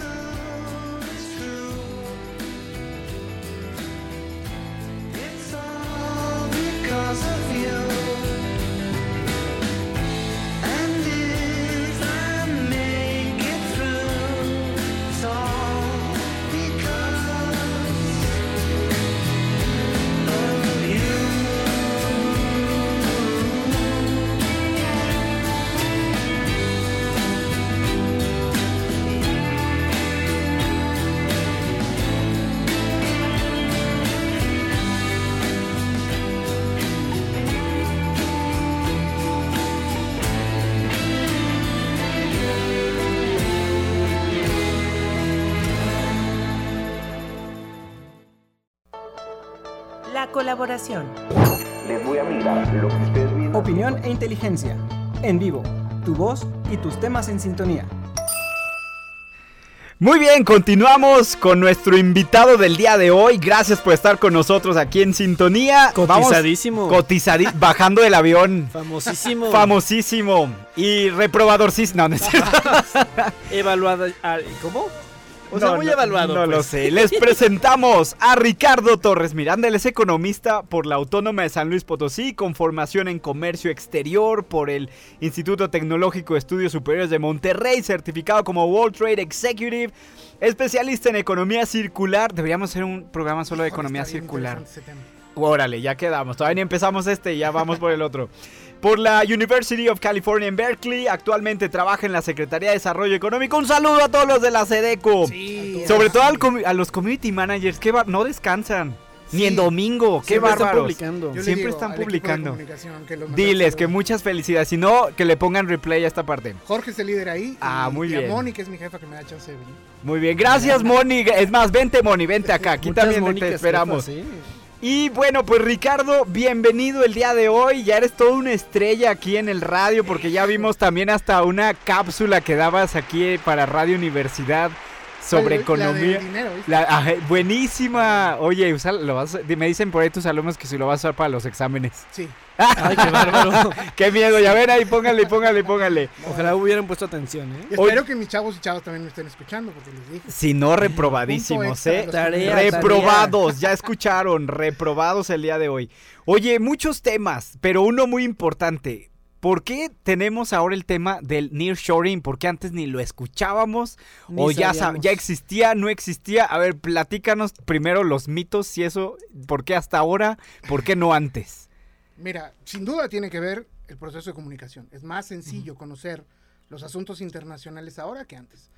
En vivo. Tu voz y tus temas en sintonía. Muy bien, continuamos con nuestro invitado del día de hoy. Gracias por estar con nosotros aquí en sintonía. Cotizadísimo. cotizadi- [LAUGHS] bajando del avión. Famosísimo. Famosísimo. Y reprobadorcísimo. No, no es cierto. [LAUGHS] Evaluado. ah, ¿Cómo? O sea, No, muy no, evaluado. No lo pues. sé. Les [LAUGHS] presentamos a Ricardo Torres Miranda. Él es economista por la Autónoma de San Luis Potosí, con formación en comercio exterior por el Instituto Tecnológico de Estudios Superiores de Monterrey, certificado como World Trade Executive, especialista en economía circular. Deberíamos hacer un programa solo de economía circular. Órale, ya quedamos. Todavía ni empezamos este y ya vamos por el otro. Por la University of California en Berkeley, actualmente trabaja en la Secretaría de Desarrollo Económico. Un saludo a todos los de la SEDECO. Sobre todo al a los community managers, que no descansan. Ni en domingo, qué Siempre están publicando. Yo Siempre digo están publicando. que Diles que muchas felicidades. Si no, que le pongan replay a esta parte. Jorge es el líder ahí. Ah, y- muy y a bien. Moni, que es mi jefa, que me da chance de venir. Muy bien, gracias Moni. Es más, vente Moni, vente acá. Aquí Muchas también te esperamos. ¿eh? Y bueno, pues Ricardo, bienvenido el día de hoy. Ya eres toda una estrella aquí en el radio porque ya vimos también hasta una cápsula que dabas aquí para Radio Universidad sobre la economía. La- ajá, buenísima. Oye, usa- lo vas a- me dicen por ahí tus alumnos que si lo vas a usar para los exámenes. Sí. [LAUGHS] Ay, qué bárbaro. [LAUGHS] Qué miedo, ya ven ahí, póngale, póngale, póngale. Ojalá hubieran puesto atención, ¿eh? Espero que mis chavos y chavas también me estén escuchando, porque les dije. Si no, reprobadísimos, ¿eh? Tarea, Reprobados, ya escucharon, reprobados el día de hoy. Oye, muchos temas, pero uno muy importante. ¿Por qué tenemos ahora el tema del nearshoring? Porque antes ni lo escuchábamos Ni o ya, ya existía, no existía. A ver, platícanos primero los mitos, si eso, ¿por qué hasta ahora? ¿Por qué no antes? Mira, sin duda tiene que ver el proceso de comunicación. Es más sencillo conocer los asuntos internacionales ahora que antes.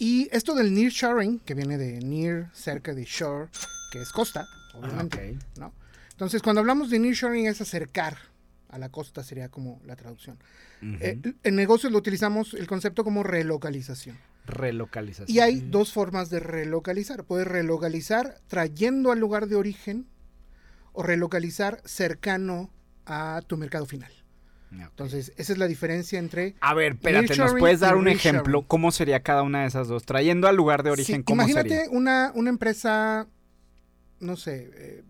Y esto del nearshoring, que viene de near, cerca de shore, que es costa, obviamente, ¿no? Entonces, cuando hablamos de nearshoring es acercar a la costa sería como la traducción. Eh, en negocios lo utilizamos el concepto como relocalización. Relocalización. Y hay dos formas de relocalizar. Puedes relocalizar trayendo al lugar de origen o relocalizar cercano a tu mercado final. Entonces, esa es la diferencia entre... A ver, espérate, ¿nos puedes dar un ejemplo? ¿Cómo sería cada una de esas dos? Trayendo al lugar de origen, Sí, ¿cómo imagínate sería? Una, una empresa, no sé, eh,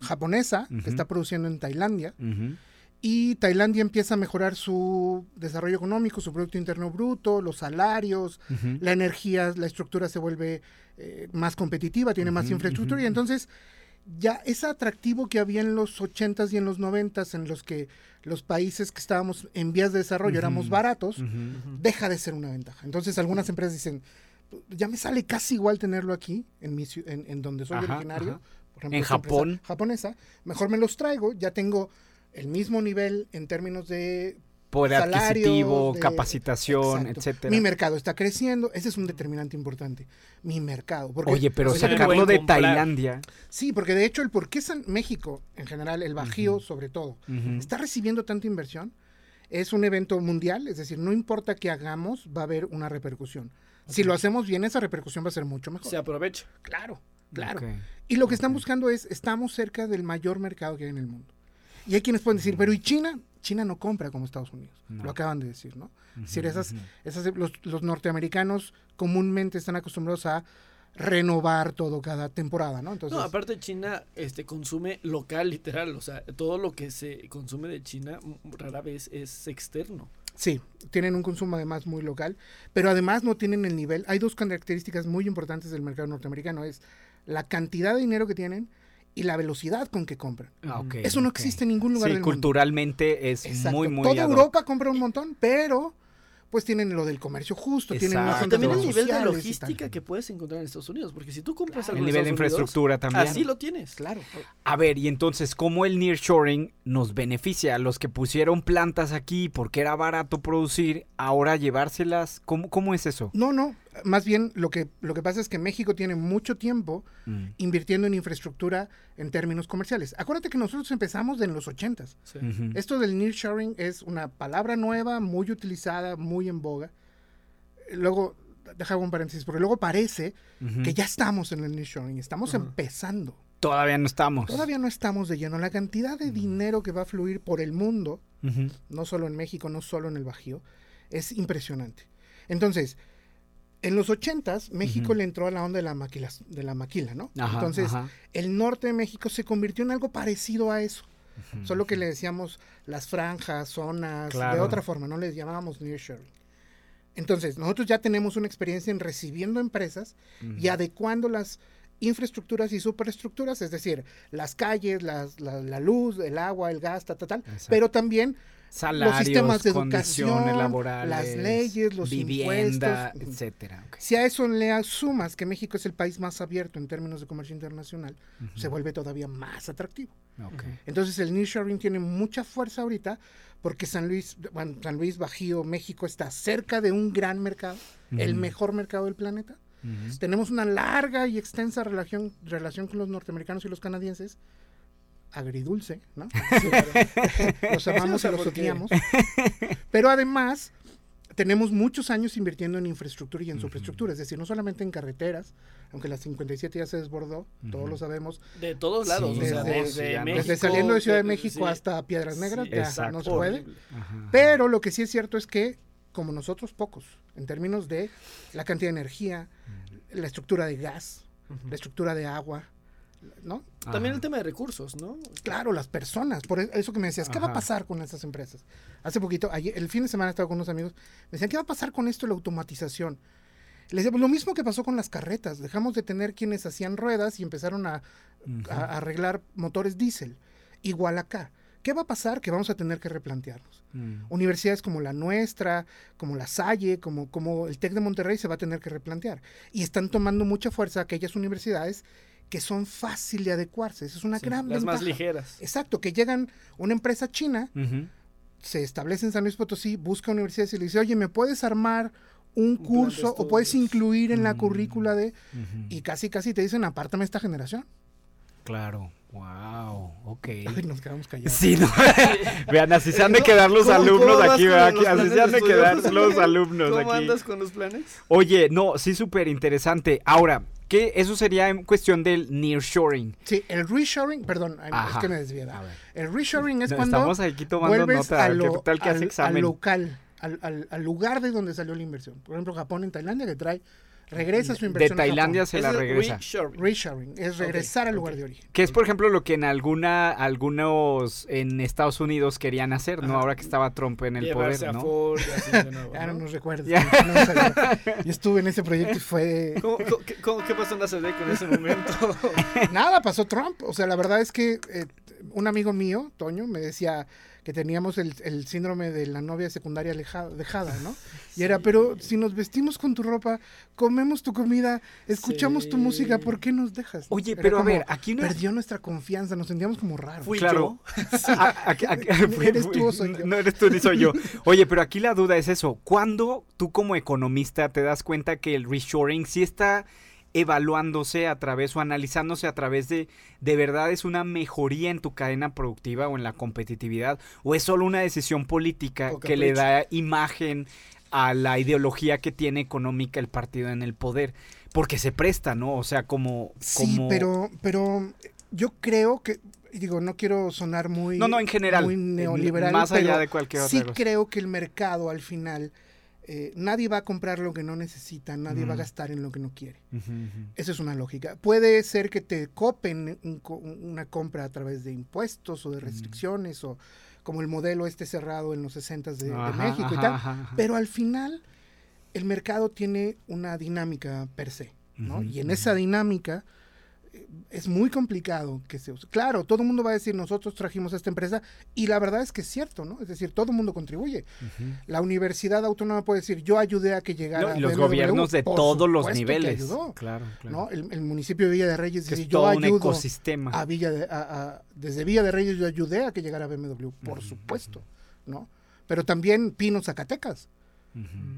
japonesa que está produciendo en Tailandia Ujú. Y Tailandia empieza a mejorar su desarrollo económico, su Producto Interno Bruto, los salarios, la energía, la estructura se vuelve eh, más competitiva, tiene más infraestructura y entonces ya ese atractivo que había en los 80s y en los 90s en los que los países que estábamos en vías de desarrollo éramos baratos, deja de ser una ventaja. Entonces algunas empresas dicen, ya me sale casi igual tenerlo aquí, en, mi, en, en donde soy Ajá, originario. ajá. Por ejemplo, En Japón. Japonesa, mejor me los traigo, ya tengo el mismo nivel en términos de Poder salarios, adquisitivo, de- capacitación, Exacto. etcétera. Mi mercado está creciendo, ese es un determinante importante. Mi mercado. Porque, Oye, pero o sea, sacarlo de comprar. Tailandia. Sí, porque de hecho el por qué San México, en general, el Bajío sobre todo, está recibiendo tanta inversión, es un evento mundial, es decir, no importa qué hagamos, va a haber una repercusión. Si lo hacemos bien, esa repercusión va a ser mucho mejor. Se aprovecha. Claro, claro. Y lo que están buscando es, estamos cerca del mayor mercado que hay en el mundo. Y hay quienes pueden decir, pero ¿y China? China no compra como Estados Unidos. No. Lo acaban de decir, ¿no? Es decir, esas, esas, los, los norteamericanos comúnmente están acostumbrados a renovar todo cada temporada, ¿no? Entonces, No, aparte China este consume local literal, o sea, todo lo que se consume de China rara vez es externo. Sí, tienen un consumo además muy local, pero además no tienen el nivel. Hay dos características muy importantes del mercado norteamericano, es la cantidad de dinero que tienen y la velocidad con que compran. Ah, ok, Eso no existe en ningún lugar Sí, del mundo. culturalmente es Exacto. muy, muy Toda. Europa compra un montón, pero pues tienen lo del comercio justo, tienen unas Exacto. Y también el nivel de logística que puedes encontrar en Estados Unidos, porque si tú compras El algo en nivel de Unidos, infraestructura también. así lo tienes. Claro. A ver, y entonces, ¿cómo el nearshoring nos beneficia a los que pusieron plantas aquí porque era barato producir, ahora llevárselas? ¿Cómo, cómo es eso? No, no, más bien lo que, lo que pasa es que México tiene mucho tiempo Mm. invirtiendo en infraestructura en términos comerciales. Acuérdate que nosotros empezamos en los 80s. Sí. Ujú. Esto del nearshoring es una palabra nueva, muy utilizada, muy en boga. Luego, deja un paréntesis, porque luego parece que ya estamos en el nearshoring, estamos empezando. Todavía no estamos. Todavía no estamos de lleno. La cantidad de dinero que va a fluir por el mundo, no solo en México, no solo en el Bajío, es impresionante. Entonces, en los 80s, México le entró a la onda de la maquila, de la maquila ¿no? Ajá, Entonces, ajá. el norte de México se convirtió en algo parecido a eso. Solo que le decíamos las franjas, zonas, de otra forma, no les llamábamos nearshoring. Entonces, nosotros ya tenemos una experiencia en recibiendo empresas y adecuando las infraestructuras y superestructuras, es decir, las calles, las- la, la luz, el agua, el gas, ta, ta, tal, Exacto. pero también Salarios, los sistemas de educación, laborales, las leyes, los vivienda, impuestos. etcétera. Si a eso le sumas que México es el país más abierto en términos de comercio internacional, se vuelve todavía más atractivo. Entonces el nearshoring tiene mucha fuerza ahorita porque San Luis, bueno, San Luis Bajío, México está cerca de un gran mercado, el mejor mercado del planeta. Tenemos una larga y extensa relación, relación con los norteamericanos y los canadienses. Agridulce, ¿no? [LAUGHS] los amamos Sí, o sea, y los odiamos. Pero además, tenemos muchos años invirtiendo en infraestructura y en superestructura, es decir, no solamente en carreteras, aunque la 57 ya se desbordó, todos lo sabemos, De todos lados, Sí, o sea, desde-. México. desde saliendo de Ciudad de México sí. hasta Piedras Negras, Sí, ya exacto. no se puede. Ajá. Pero lo que sí es cierto es que, como nosotros pocos, en términos de la cantidad de energía, la estructura de gas, la estructura de agua, ¿no? También el tema de recursos, ¿no? Claro, las personas, por e- eso que me decías, ¿qué va a pasar con estas empresas? Hace poquito, ayer- el fin de semana estaba con unos amigos, me decían, ¿qué va a pasar con esto la automatización? Les decía, "Pues lo mismo que pasó con las carretas, dejamos de tener quienes hacían ruedas y empezaron a, a- a arreglar motores diésel. Igual acá. ¿Qué va a pasar? Que vamos a tener que replantearnos. Mm. Universidades como la nuestra, como la Salle, como, como el TEC de Monterrey se va a tener que replantear. Y están tomando mucha fuerza aquellas universidades que son fácil de adecuarse. Esa es una Sí, gran las más ligeras. Exacto, que llegan una empresa china, se establece en San Luis Potosí, busca universidades y le dice, oye, ¿me puedes armar un curso o puedes estudios". incluir en la Mm. currícula de... Y casi, casi te dicen, apártame esta generación. Claro. Wow, ok. [LAUGHS] Ay, nos quedamos callados. Sí, no. [LAUGHS] Vean, así se han de quedar los ¿Cómo- cómo alumnos aquí, ¿verdad? los Así planes se han de quedar los [LAUGHS] alumnos ¿Cómo aquí. andas con los planes? Oye, no, sí, súper interesante. Ahora, ¿qué? Eso sería en cuestión del nearshoring. Sí, el reshoring, perdón, es que me desvié. El reshoring es No, cuando estamos aquí tomando vuelves nota, a ¿qué lo- tal que hace al- examen? al local, al, al- al lugar de donde salió la inversión. Por ejemplo, Japón en Tailandia que trae, regresa su De inversión. a Tailandia Japón. se la Es regresa. reshoring. Reshoring es regresar al lugar de origen. Que es, por ejemplo, lo que en alguna, algunos en Estados Unidos querían hacer, ¿no? Ajá. Ahora que estaba Trump en el Llevarse poder, a ¿no? Ford y así de nuevo, [LAUGHS] Ya no ¿no? nos recuerdas. Ya. no. Yo estuve en ese proyecto y fue... ¿Cómo, cómo- qué, cómo- qué pasó en la CD con ese momento? [LAUGHS] Nada, pasó Trump. O sea, la verdad es que eh, un amigo mío, Toño, me decía que teníamos el, el síndrome de la novia secundaria aleja- dejada, ¿no? [LAUGHS] Y era, pero si nos vestimos con tu ropa, comemos tu comida, escuchamos tu música, ¿por qué nos dejas? Oye, Era pero a ver, aquí no es- Perdió nuestra confianza, nos sentíamos como raros. Fui Claro. yo. A- a- a- fue- ¿Eres tú o soy yo? No eres tú ni soy yo. [LAUGHS] Oye, pero aquí la duda es eso. ¿Cuándo tú como economista te das cuenta que el reshoring sí está evaluándose a través o analizándose a través de de verdad es una mejoría en tu cadena productiva o en la competitividad o es solo una decisión política que le da imagen a la ideología que tiene económica el partido en el poder? Porque se presta, ¿no? O sea, como... Sí, como... pero, pero yo creo que, digo, no quiero sonar muy, No, no, en general, muy neoliberal, más allá pero de cualquier otra sí cosa. creo que el mercado al final, eh, nadie va a comprar lo que no necesita, nadie va a Mm. gastar en lo que no quiere. Esa es una lógica. Puede ser que te copen un co- una compra a través de impuestos Mm. o de restricciones o como el modelo este cerrado en los 60 de, México y tal. ajá, ajá. Pero al final el mercado tiene una dinámica per se, y en esa dinámica es muy complicado que se use. Claro, todo el mundo va a decir nosotros trajimos a esta empresa y la verdad es que es cierto, ¿no? Es decir, todo el mundo contribuye. La Universidad Autónoma puede decir yo ayudé a que llegara No, y los BMW". gobiernos de todos los que niveles. ayudó, Claro, claro. ¿no? El, el municipio de Villa de Reyes dice yo ayudo ecosistema. a Villa de, a- a- desde Villa de Reyes yo ayudé a que llegara BMW, por supuesto, ¿no? Pero también Pino Zacatecas,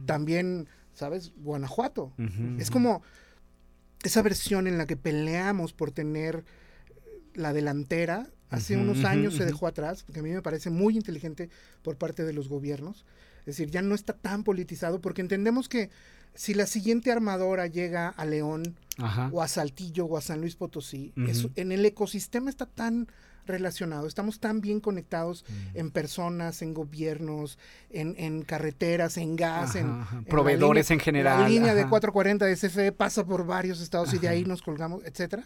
también, ¿sabes? Guanajuato. Es como esa versión en la que peleamos por tener la delantera. Hace unos años se dejó atrás, porque a mí me parece muy inteligente por parte de los gobiernos. Es decir, ya no está tan politizado, porque entendemos que si la siguiente armadora llega a León Ajá. o a Saltillo o a San Luis Potosí, es- en el ecosistema está tan relacionado, estamos tan bien conectados Mm. en personas, en gobiernos, en, en carreteras, en gas, en, Ajá, ajá. en Proveedores línea- en general, La línea de ajá. 440 de CFE pasa por varios estados y de ahí nos colgamos, etcétera,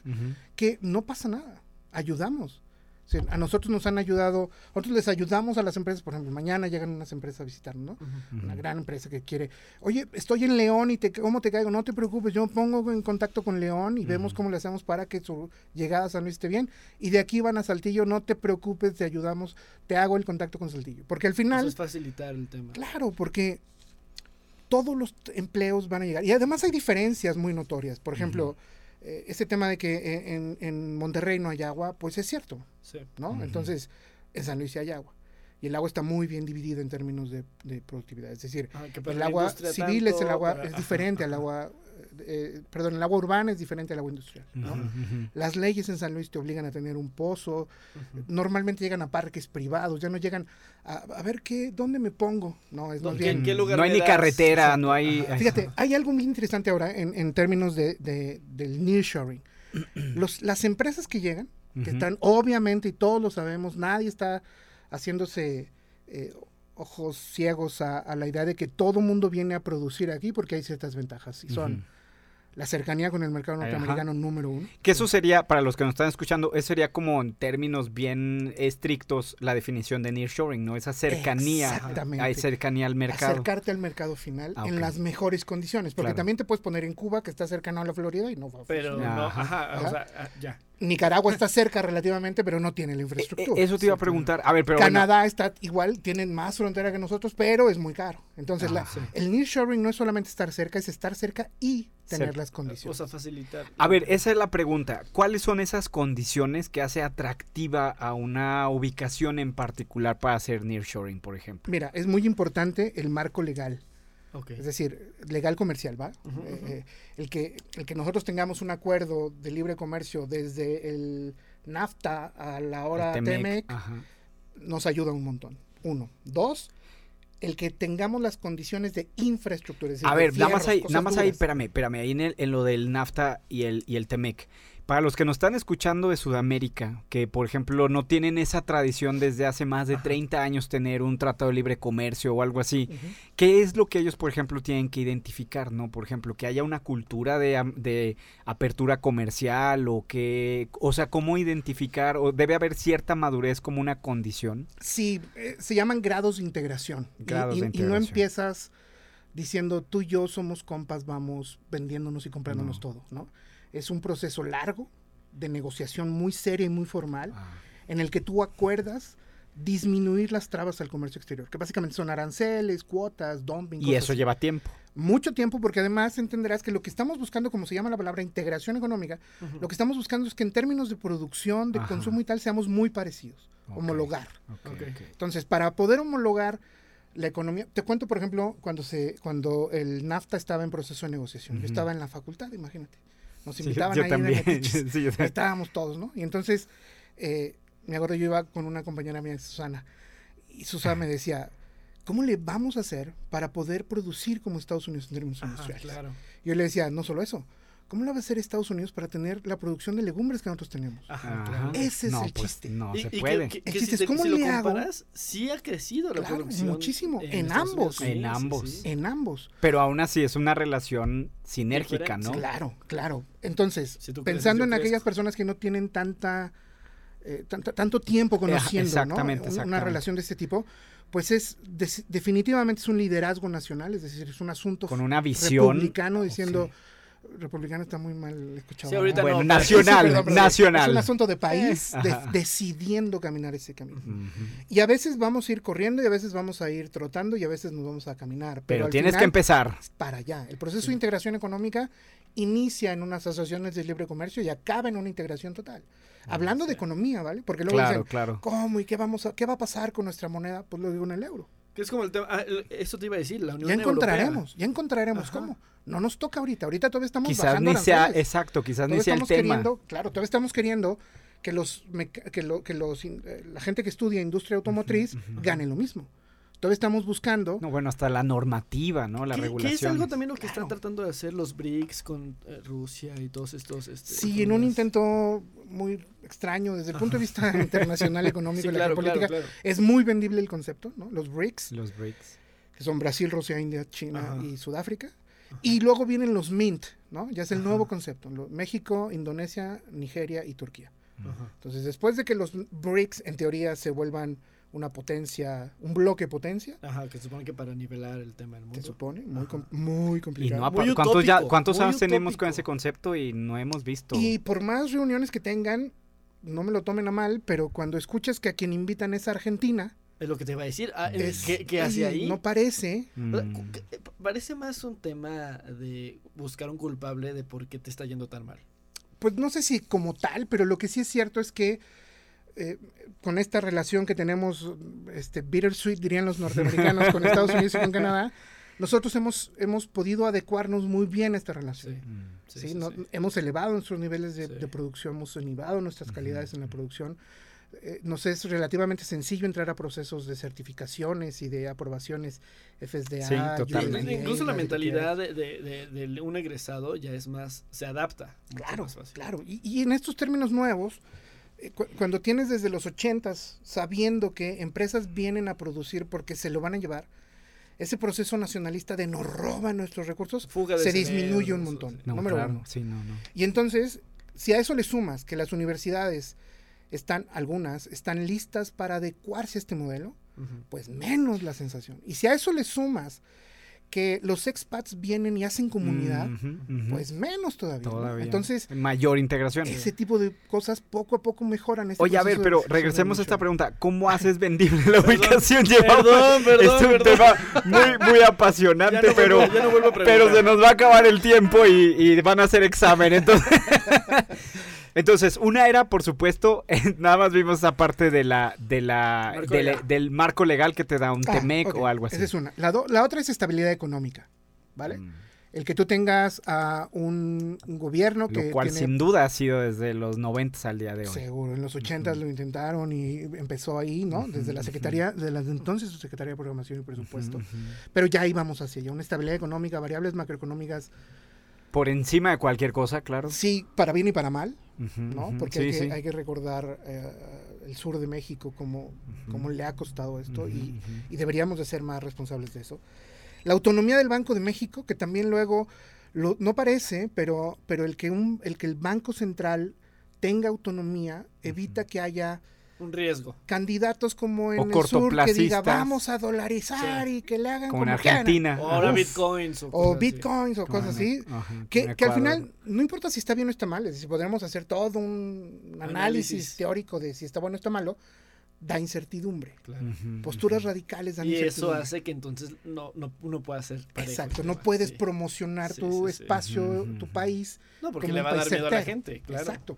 que no pasa nada, ayudamos. Sea, a nosotros nos han ayudado, nosotros les ayudamos a las empresas, por ejemplo, mañana llegan unas empresas a visitarnos, ¿no? Una gran empresa que quiere, oye, estoy en León y te, ¿cómo te caigo? No te preocupes, yo me pongo en contacto con León y vemos cómo le hacemos para que su llegada a San Luis esté bien. Y de aquí van a Saltillo, no te preocupes, te ayudamos, te hago el contacto con Saltillo. Porque al Eso final, es facilitar el tema. claro, porque todos los empleos van a llegar. Y además hay diferencias muy notorias. Por ejemplo, eh, ese tema de que eh, en, en Monterrey no hay agua, pues es cierto. Sí. ¿no? Entonces, en San Luis sí hay agua. Y el agua está muy bien dividido en términos de, de productividad. Es decir, Ah, el agua civil es el agua, para- es diferente al agua, eh, perdón, el agua urbana es diferente al agua industrial. ¿no? Las leyes en San Luis te obligan a tener un pozo. Normalmente llegan a parques privados, ya no llegan a, a ver qué, dónde me pongo. No, es No, más ¿qué- bien. qué lugar No hay ni carretera, no hay... Ajá. Fíjate, hay algo muy interesante ahora en, en términos de, de- del nearshoring. Los, las empresas que llegan, que están obviamente, y todos lo sabemos, nadie está haciéndose eh, ojos ciegos a, a la idea de que todo mundo viene a producir aquí porque hay ciertas ventajas. Y son Ujú. la cercanía con el mercado Ajá. norteamericano número uno. Que eso sería, para los que nos están escuchando, eso sería como en términos bien estrictos la definición de nearshoring, ¿no? Esa cercanía, Exactamente. hay cercanía al mercado. Acercarte al mercado final Ah, en ok. las mejores condiciones. Porque Claro. también te puedes poner en Cuba, que está cercano a la Florida, y no va a Pero funcionar. no, Ajá. ajá, o Ajá. sea, ah, ya. Nicaragua está cerca relativamente, pero no tiene la Eh, infraestructura. eso te iba a preguntar. A ver, pero bueno, Canadá está igual, tienen más frontera que nosotros, pero es muy caro. Entonces, la- Ah, sí. el nearshoring no es solamente estar cerca, es estar cerca y tener Cerca. las O condiciones. sea, facilitar. A ver, esa es la pregunta. ¿Cuáles son esas condiciones que hace atractiva a una ubicación en particular para hacer nearshoring, por ejemplo? Mira, es muy importante el marco legal, Es decir, legal comercial, ¿va? Eh, eh, el, que, el que nosotros tengamos un acuerdo de libre comercio desde el NAFTA a la hora Temec, ajá. nos ayuda un montón. Uno. Dos, el que tengamos las condiciones de infraestructura. es decir, A ver, nada más ahí, nada más ahí, espérame, espérame, ahí en, el- en lo del NAFTA y el, y el TEMEC. Para los que nos están escuchando de Sudamérica, que por ejemplo no tienen esa tradición desde hace más de 30 años tener un tratado de libre comercio o algo así. ¿qué es lo que ellos, por ejemplo, tienen que identificar, no? Por ejemplo, que haya una cultura de, apertura comercial o que, o sea, cómo identificar o debe haber cierta madurez como una condición. Sí, eh, se llaman grados de integración. Y- Grados y, de y no integración. empiezas diciendo tú y yo somos compas, vamos vendiéndonos y comprándonos No. todo, ¿no? Es un proceso largo de negociación muy seria y muy formal Ah. en el que tú acuerdas disminuir las trabas al comercio exterior, que básicamente son aranceles, cuotas, dumping. Y cosas eso así. lleva tiempo. mucho tiempo porque además entenderás que lo que estamos buscando, como se llama la palabra integración económica, lo que estamos buscando es que en términos de producción, de Ajá. consumo y tal, seamos muy parecidos, homologar. Entonces, para poder homologar la economía, te cuento, por ejemplo, cuando se cuando el NAFTA estaba en proceso de negociación. Yo estaba en la facultad, imagínate. Nos Sí, invitaban yo ahí también. [LAUGHS] Sí, yo Ahí también. estábamos todos, ¿no? Y entonces, eh, me acuerdo, yo iba con una compañera mía, Susana, y Susana me decía, ¿cómo le vamos a hacer para poder producir como Estados Unidos en términos Ajá, industriales? claro. Yo le decía, no solo eso, ¿cómo lo va a hacer Estados Unidos para tener la producción de legumbres que nosotros tenemos? Ajá, Ajá. claro. Ese es no, el pues, chiste. No Y- se y puede. que- El que chiste si es, te- ¿cómo si lo le hago? comparas, sí ha crecido la Claro, producción. muchísimo, en ambos. Unidos, En sí, ambos. sí. En ambos. Pero aún así es una relación sinérgica, ¿no? Claro, claro. Entonces, Si pensando en aquellas personas que no tienen tanta, eh, tanto tiempo conociendo ¿no? exactamente, Un- una exactamente. relación de este tipo, pues es definitivamente es un liderazgo nacional, es decir, es un asunto Con una visión. republicano diciendo Sí. Republicano está muy mal escuchado. Sí, ahorita ¿no? Bueno, no, nacional, Sí, perdón, nacional. Es un asunto de país de- decidiendo caminar ese camino. Ujú. Y a veces vamos a ir corriendo y a veces vamos a ir trotando y a veces nos vamos a caminar. Pero, Pero tienes que final, empezar. para allá. El proceso de integración económica inicia en unas asociaciones de libre comercio y acaba en una integración total. Hablando de economía, ¿vale? Porque luego Claro, dicen, claro. ¿cómo y qué vamos a qué va a pasar con nuestra moneda? Pues lo digo en el euro. Que es como el tema. ah, eso te iba a decir, la Unión Ya Europea. encontraremos, ya encontraremos Ajá. cómo. No nos toca ahorita, ahorita todavía estamos Quizás bajando ni sea, aranceles. exacto, quizás Todavía ni sea el estamos tema. queriendo, claro, todavía estamos queriendo que los que, lo- que los eh, la gente que estudia industria automotriz gane lo mismo. Todavía estamos buscando No, bueno, hasta la normativa, ¿no? La regulación. Que es algo también lo que están tratando de hacer los BRICS con eh, Rusia y todos estos. Este, Sí, en un intento muy extraño desde el punto de [LAUGHS] vista internacional, económico Sí, y la claro, claro, geopolítica. claro. Es muy vendible el concepto, ¿no? Los BRICS, Los breaks. que son Brasil, Rusia, India, China Ajá. y Sudáfrica. Y luego vienen los MINT, ¿no? Ya es el Ajá. nuevo concepto. lo- México, Indonesia, Nigeria y Turquía. Ajá. Entonces, después de que los BRICS en teoría se vuelvan una potencia, un bloque potencia, Ajá, que se supone que para nivelar el tema del se mundo. supone, muy, com- muy Y complicado. no, Muy ¿cuántos, ya, utópico, ¿cuántos muy años tenemos con ese concepto y no hemos visto? Y por más reuniones que tengan, no me lo tomen a mal, pero cuando escuchas que a quien invitan es a Argentina, Es lo que te iba a decir. Ah, el- es, ¿qué, qué hace ahí? No parece. Mm. Eh, Parece más un tema de buscar un culpable de por qué te está yendo tan mal. Pues no sé si como tal, pero lo que sí es cierto es que eh, con esta relación que tenemos, este bittersweet dirían los norteamericanos con Estados Unidos y con Canadá, nosotros hemos, hemos podido adecuarnos muy bien a esta relación. Sí. Mm. Sí, ¿sí? sí, No- sí. Hemos elevado nuestros niveles de, Sí. de producción, hemos elevado nuestras calidades en la producción. Eh, nos es relativamente sencillo entrar a procesos de certificaciones y de aprobaciones FSDA. Sí, totalmente. USDA, Incluso la mentalidad de, de- de- de un egresado ya es más, se adapta. Claro, más fácil. claro. Y, y en estos términos nuevos, eh, cu- cuando tienes desde los ochentas sabiendo que empresas vienen a producir porque se lo van a llevar, ese proceso nacionalista de nos roban nuestros recursos Fuga de se disminuye un montón. No, número claro, uno. sí, no, no. Y entonces, si a eso le sumas que las universidades están, algunas, están listas para adecuarse a este modelo, Ujú. pues menos la sensación. Y si a eso le sumas que los expats vienen y hacen comunidad, Ujú, ujú. pues menos todavía. ¿no? Todavía. Entonces, Mayor integración. ese tipo de cosas poco a poco mejoran. Este Oye, a ver, pero regresemos a esta pregunta. ¿Cómo haces vendible la Perdón, ubicación? perdón, [LAUGHS] perdón, es un perdón. tema muy, muy apasionante, Ya no pero, vuelvo- ya no vuelvo a pero se nos va a acabar el tiempo y, y van a hacer examen. Entonces, [LAUGHS] entonces una era, por supuesto, [LAUGHS] nada más vimos esa parte de la, de la, Marco de la- legal. del marco legal que te da un Ah, TEMEC o algo así. Esa es una. La, do- la otra es estabilidad económica, ¿vale? Mm. El que tú tengas a un, un gobierno que Lo cual tiene sin duda ha sido desde los 90 al día de hoy. Seguro, en los 80 lo intentaron y empezó ahí, ¿no? Desde la Secretaría, de la entonces Secretaría de Programación y Presupuesto. Pero ya íbamos hacia allá, una estabilidad económica, variables macroeconómicas, Por encima de cualquier cosa, claro. sí, para bien y para mal, ¿no? Porque Sí, hay, que, sí. hay que recordar eh, el sur de México, cómo, cómo le ha costado esto y, y deberíamos de ser más responsables de eso. La autonomía del Banco de México, que también luego, lo- no parece, pero, pero el, que un, el que el Banco Central tenga autonomía evita que haya Un riesgo. candidatos como en O el sur que diga vamos a dolarizar y que le hagan Como en como quieran". Argentina. O ahora bitcoins. O, o cosas así. bitcoins o cosas así Ajá, que, que al final no importa si está bien o está mal es decir podremos hacer todo un análisis, Análisis. teórico de si está bueno o está malo da incertidumbre posturas radicales dan Y eso incertidumbre hace que entonces no, no uno pueda ser parejo. exacto no puedes sí. promocionar Sí, tu sí, espacio tu país No, porque le va a dar miedo a la gente, claro. exacto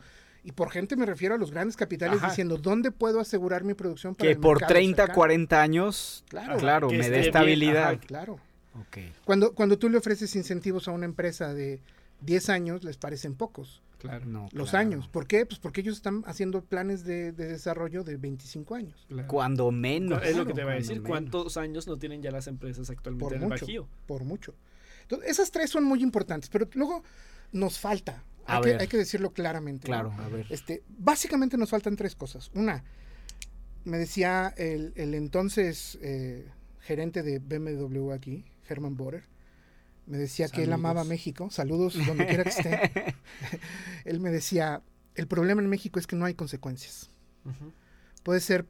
y por gente me refiero a los grandes capitales Ajá. diciendo dónde puedo asegurar mi producción para Que el por mercado 30, cercano?". 40 años, Claro. claro, me dé estabilidad. ajá. claro Ok. Cuando, cuando tú le ofreces incentivos a una empresa de 10 años, les parecen pocos Claro. No, los claro. años. ¿Por qué? Pues porque ellos están haciendo planes de, de desarrollo de 25 años. claro. Cuando menos. Es lo que te va a decir. menos. ¿Cuántos años no tienen ya las empresas actualmente Por en el mucho. Bajío? Por mucho. Entonces, esas tres son muy importantes, pero luego nos falta. Hay que, ver. hay que decirlo claramente. ¿no? Claro, a ver. Este, básicamente nos faltan tres cosas. Una, me decía el, el entonces eh, gerente de BMW aquí, Herman Borer, me decía que él amaba. México. Saludos donde quiera que esté. [LAUGHS] [LAUGHS] él me decía, el problema en México es que no hay consecuencias. Ujú. Puedes ser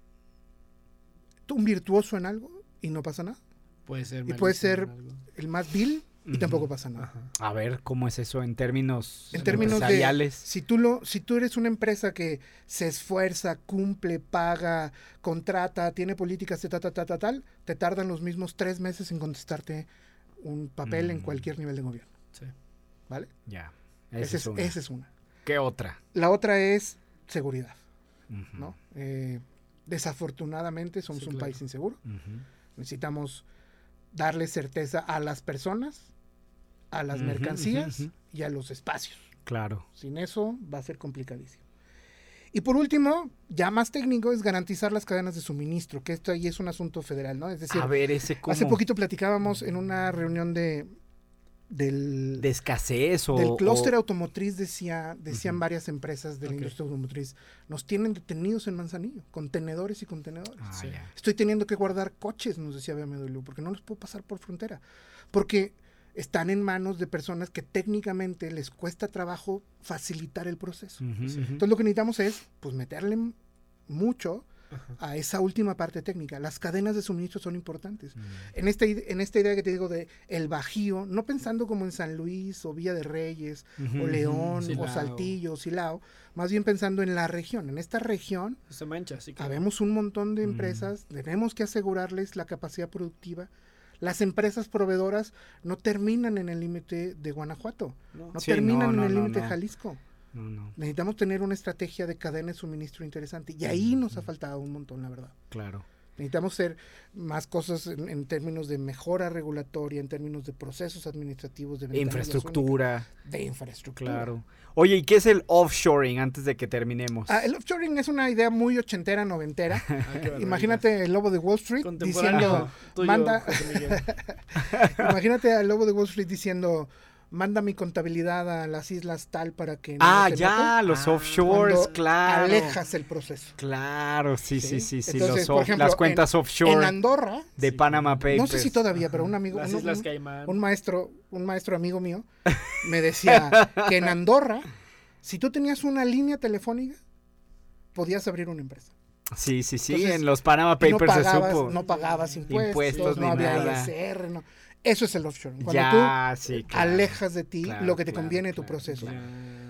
un virtuoso en algo y no pasa nada. Puede ser. Y puede ser el más vil y tampoco pasa nada. A ver, ¿cómo es eso en términos, En términos de empresariales? si tú lo, si tú eres una empresa que se esfuerza, cumple, paga, contrata, tiene políticas de ta, ta, ta, ta, tal, te tardan los mismos tres meses en contestarte un papel en Mm. cualquier nivel de gobierno, Sí. ¿vale? Ya. Esa Esa es, es una. esa es una. ¿Qué otra? La otra es seguridad, ¿no? Eh, desafortunadamente somos Sí, un claro. país inseguro. Necesitamos darle certeza a las personas, a las mercancías y a los espacios. Claro. Sin eso va a ser complicadísimo. Y por último, ya más técnico, es garantizar las cadenas de suministro, que esto ahí es un asunto federal, ¿no? Es decir, a ver, ese cómo. hace poquito platicábamos en una reunión de del, ¿De escasez o...? del clúster o- automotriz, decía, decían varias empresas de la industria automotriz, nos tienen detenidos en Manzanillo, contenedores y contenedores. Ah, Sí. Estoy teniendo que guardar coches, nos decía BMW, porque no los puedo pasar por frontera. Porque están en manos de personas que técnicamente les cuesta trabajo facilitar el proceso. Entonces lo que necesitamos es pues meterle mucho Ajá. a esa última parte técnica. Las cadenas de suministro son importantes. Mm. En, esta, ide- en esta idea que te digo de el Bajío, no pensando como en San Luis o Villa de Reyes o. León o Silao. Saltillo o Silao, más bien pensando en la región. En esta región Se mancha, sí. claro. Habemos un montón de Mm. empresas, tenemos que asegurarles la capacidad productiva. Las empresas proveedoras no terminan en el límite de Guanajuato, No. no Sí, terminan no, no, en el no, límite de. Jalisco. No, no, Necesitamos tener una estrategia de cadena de suministro interesante. Y ahí nos ha faltado un montón, la verdad. claro. Necesitamos hacer más cosas en, en términos de mejora regulatoria, en términos de procesos administrativos, de Infraestructura, de infraestructura. claro. Oye, ¿y qué es el offshoring antes de que terminemos? Ah, el offshoring es una idea muy ochentera, noventera. [LAUGHS] Ah. Imagínate el lobo de Wall Street diciendo, manda, [LAUGHS] imagínate al lobo de Wall Street diciendo, manda mi contabilidad a las islas tal para que no ah, ya, noten", los Ah, offshores, claro. alejas el proceso. Claro, sí, sí, ¿sí? sí, sí. Entonces, los por off- ejemplo, las cuentas En offshore Andorra, de Sí, Panama. Papers. no sé si todavía, pero un amigo, Las un, Islas Caimán. un maestro, un maestro amigo mío [LAUGHS] me decía que en Andorra, si tú tenías una línea telefónica, podías abrir una empresa. Sí, sí, sí. Entonces, en los Panama Y no Papers se pagabas, supo. no pagabas impuestos, Impuestos no ni había nada. ISR, no. Eso es el offshore. Cuando ya, sí. tú claro. alejas de ti Claro, lo que te claro, conviene tu proceso.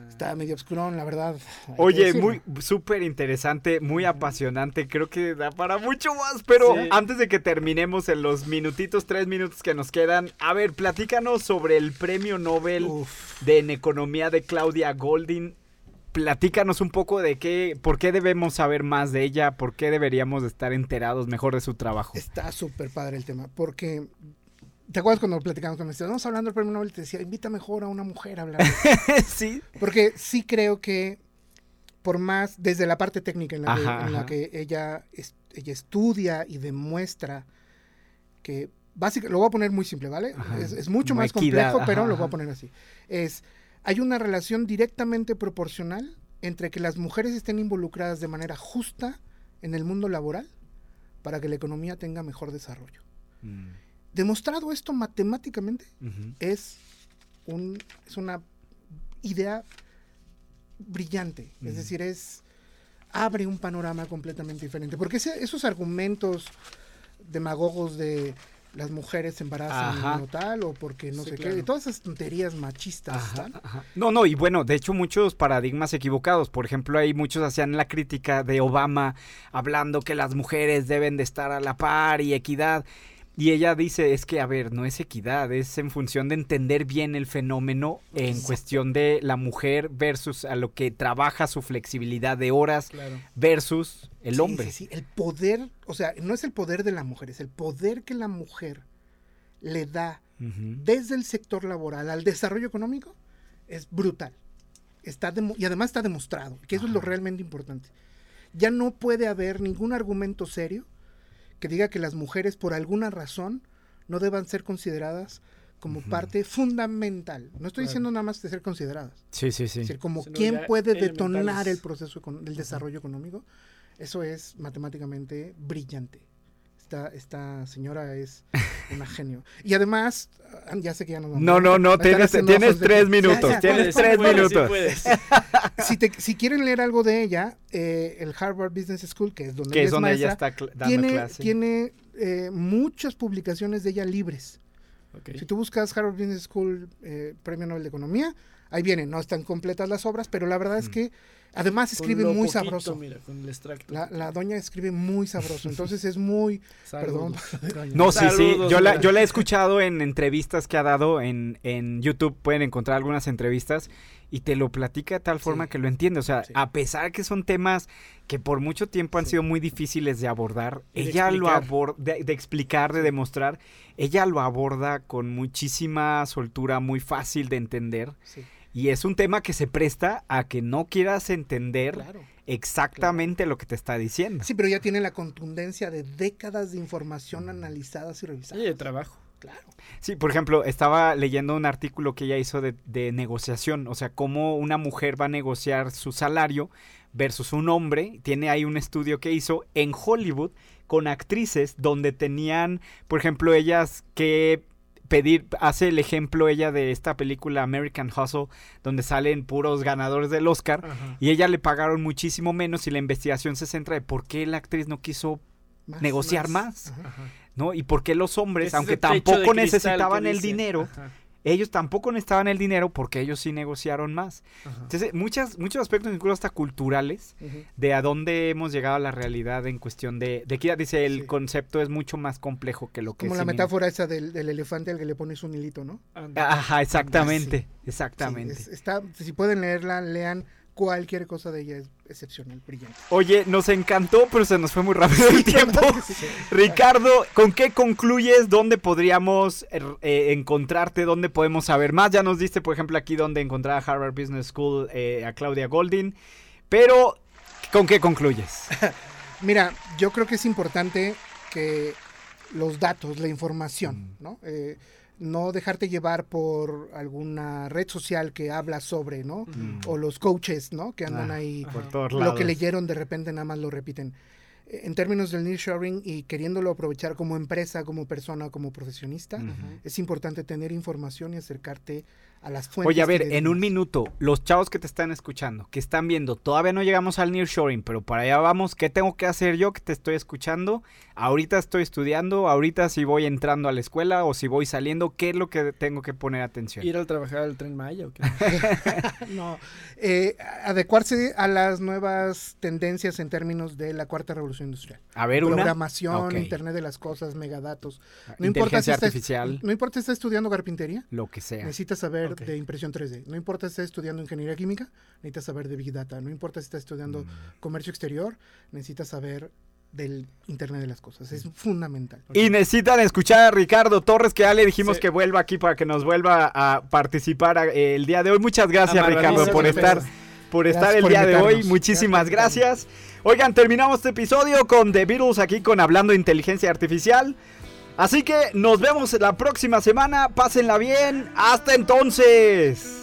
Está medio obscurón, la verdad. Oye, muy súper interesante, muy apasionante. Creo que da para mucho más. Pero Sí. antes de que terminemos en los minutitos, tres minutos que nos quedan, a ver, platícanos sobre el premio Nobel Uf. de en economía de Claudia Goldin. Platícanos un poco de qué, por qué debemos saber más de ella, por qué deberíamos estar enterados mejor de su trabajo. Está súper padre el tema, porque ¿Te acuerdas cuando platicamos con Estábamos hablando del premio Nobel, te decía, invita mejor a una mujer a hablar. [LAUGHS] sí. Porque sí creo que, por más, desde la parte técnica en la, que, Ajá, en la que ella, es- ella estudia y demuestra que, básicamente, lo voy a poner muy simple, ¿vale? Es, es mucho más equidad, complejo, pero ajá, lo voy a poner así. Es, hay una relación directamente proporcional entre que las mujeres estén involucradas de manera justa en el mundo laboral para que la economía tenga mejor desarrollo. Mm, Demostrado esto matemáticamente, es, un, es una idea brillante. Es decir, es abre un panorama completamente diferente. Porque ese- esos argumentos demagogos de las mujeres se embarazan Ajá. o tal, o porque no Sí, sé claro. qué, todas esas tonterías machistas. Ajá. No, no, y bueno, de hecho muchos paradigmas equivocados. Por ejemplo, hay muchos hacían la crítica de Obama hablando que las mujeres deben de estar a la par y equidad. Y ella dice, es que, a ver, no es equidad, es en función de entender bien el fenómeno en cuestión de la mujer versus a lo que trabaja su flexibilidad de horas Claro. versus el Sí, hombre. sí, sí, El poder, o sea, no es el poder de la mujer, es el poder que la mujer le da desde el sector laboral al desarrollo económico es brutal. Está y además está demostrado, que eso es lo realmente importante. Ya no puede haber ningún argumento serio que diga que las mujeres por alguna razón no deban ser consideradas como parte fundamental. No estoy Claro. diciendo nada más de ser consideradas. Sí, sí, sí. Es decir, como Sino quién puede detonar el proceso del desarrollo económico. Eso es matemáticamente brillante. Esta, esta señora es una genio. Y además, ah, ya sé que ya no vamos No, a- no, no, tienes, tienes tres Ya, minutos, ya, tienes tres puedes, sí minutos. puedes. [LAUGHS] si, te- si quieren leer algo de ella, eh, el Harvard Business School, que es donde que ella es donde ella maestra, está cl- dando tiene, clase. tiene eh, muchas publicaciones de ella libres. Si tú buscas Harvard Business School eh, Premio Nobel de Economía, ahí vienen, no están completas las obras, pero la verdad es que además Con escribe lo muy poquito, sabroso. Mira, con el extracto. La, la doña escribe muy sabroso, [LAUGHS] entonces es muy... Perdón. Doña. [LAUGHS] No, sí, sí. Yo la, yo la he escuchado en entrevistas que ha dado en, en YouTube. Pueden encontrar algunas entrevistas y te lo platica de tal forma Sí. que lo entiende. O sea, Sí. a pesar que son temas que por mucho tiempo han Sí. sido muy difíciles de abordar, de ella lo aborda, de, de explicar, de demostrar, ella lo aborda con muchísima soltura, muy fácil de entender. Sí, Y es un tema que se presta a que no quieras entender claro. exactamente lo que te está diciendo. Sí, pero ya tiene la contundencia de décadas de información analizadas y revisadas. Y de trabajo. Claro. Sí, por ejemplo, estaba leyendo un artículo que ella hizo de, de negociación, o sea, cómo una mujer va a negociar su salario versus un hombre. Tiene ahí un estudio que hizo en Hollywood con actrices donde tenían, por ejemplo, ellas que pedir, hace el ejemplo ella de esta película American Hustle, donde salen puros ganadores del Oscar, Ajá. y ella le pagaron muchísimo menos y la investigación se centra de por qué la actriz no quiso Más, Negociar más. Ajá. ¿no? Y por qué los hombres, Ese aunque tampoco necesitaban el dinero, Ajá, ellos tampoco necesitaban el dinero porque ellos sí negociaron más. ajá. Entonces, muchas, muchos aspectos, incluso hasta culturales, de a dónde hemos llegado a la realidad en cuestión de, de equidad. Dice, el Sí. concepto es mucho más complejo que lo que Como es la metáfora esa del, del elefante al que le pones un hilito, ¿no? Ajá, exactamente, Sí, exactamente. es- está, si pueden leerla, lean cualquier cosa de ella, es excepcional, brillante. Oye, nos encantó, pero se nos fue muy rápido el [LAUGHS] tiempo. Ricardo, ¿con qué concluyes? ¿Dónde podríamos eh, eh, encontrarte? ¿Dónde podemos saber más? Ya nos diste, por ejemplo, aquí donde encontrar a Harvard Business School eh, a Claudia Goldin. Pero, ¿con qué concluyes? [LAUGHS] Mira, yo creo que es importante que los datos, la información, ¿no? Eh, no dejarte llevar por alguna red social que habla sobre, ¿no? O los coaches, ¿no? Que andan Ah, ahí, por todos lo que leyeron de repente nada más lo repiten. En términos del nearshoring y queriéndolo aprovechar como empresa, como persona, como profesionista, es importante tener información y acercarte a las fuentes. Oye, a ver, en un minuto, los chavos que te están escuchando, que están viendo, todavía no llegamos al nearshoring, pero para allá vamos, ¿qué tengo que hacer yo que te estoy escuchando? Ahorita estoy estudiando, ahorita si voy entrando a la escuela o si voy saliendo, ¿qué es lo que tengo que poner atención? ¿Ir al trabajar al tren Maya o qué? [LAUGHS] no, eh, adecuarse a las nuevas tendencias en términos de la cuarta revolución industrial. A ver, una. Programación. Internet de las cosas, megadatos. Inteligencia estás- artificial. no importa si estás estudiando carpintería, Lo que sea. necesitas saber de impresión 3D. No importa si estás estudiando ingeniería química, necesitas saber de Big Data. No importa si estás estudiando Mm. comercio exterior, necesitas saber del Internet de las Cosas. Es fundamental. Y necesitan escuchar a Ricardo Torres, que ya le dijimos que vuelva aquí para que nos vuelva a participar eh, el día de hoy. Muchas gracias, Ricardo, por estar, por estar el día de hoy. Muchísimas gracias. Oigan, terminamos este episodio con The Beatles aquí con Hablando de Inteligencia Artificial. Así que nos vemos la próxima semana. Pásenla bien. Hasta entonces.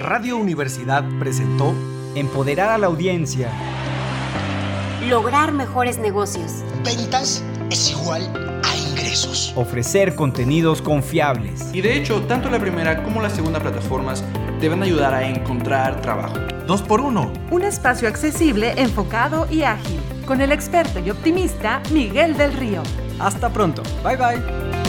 Radio Universidad presentó Empoderar a la audiencia. Lograr mejores negocios. Ventas es igual a ingresos. Ofrecer contenidos confiables. Y de hecho, tanto la primera como la segunda plataformas deben ayudar a encontrar trabajo. Dos por uno. Un espacio accesible, enfocado y ágil. Con el experto y optimista Miguel del Río. Hasta pronto. Bye bye.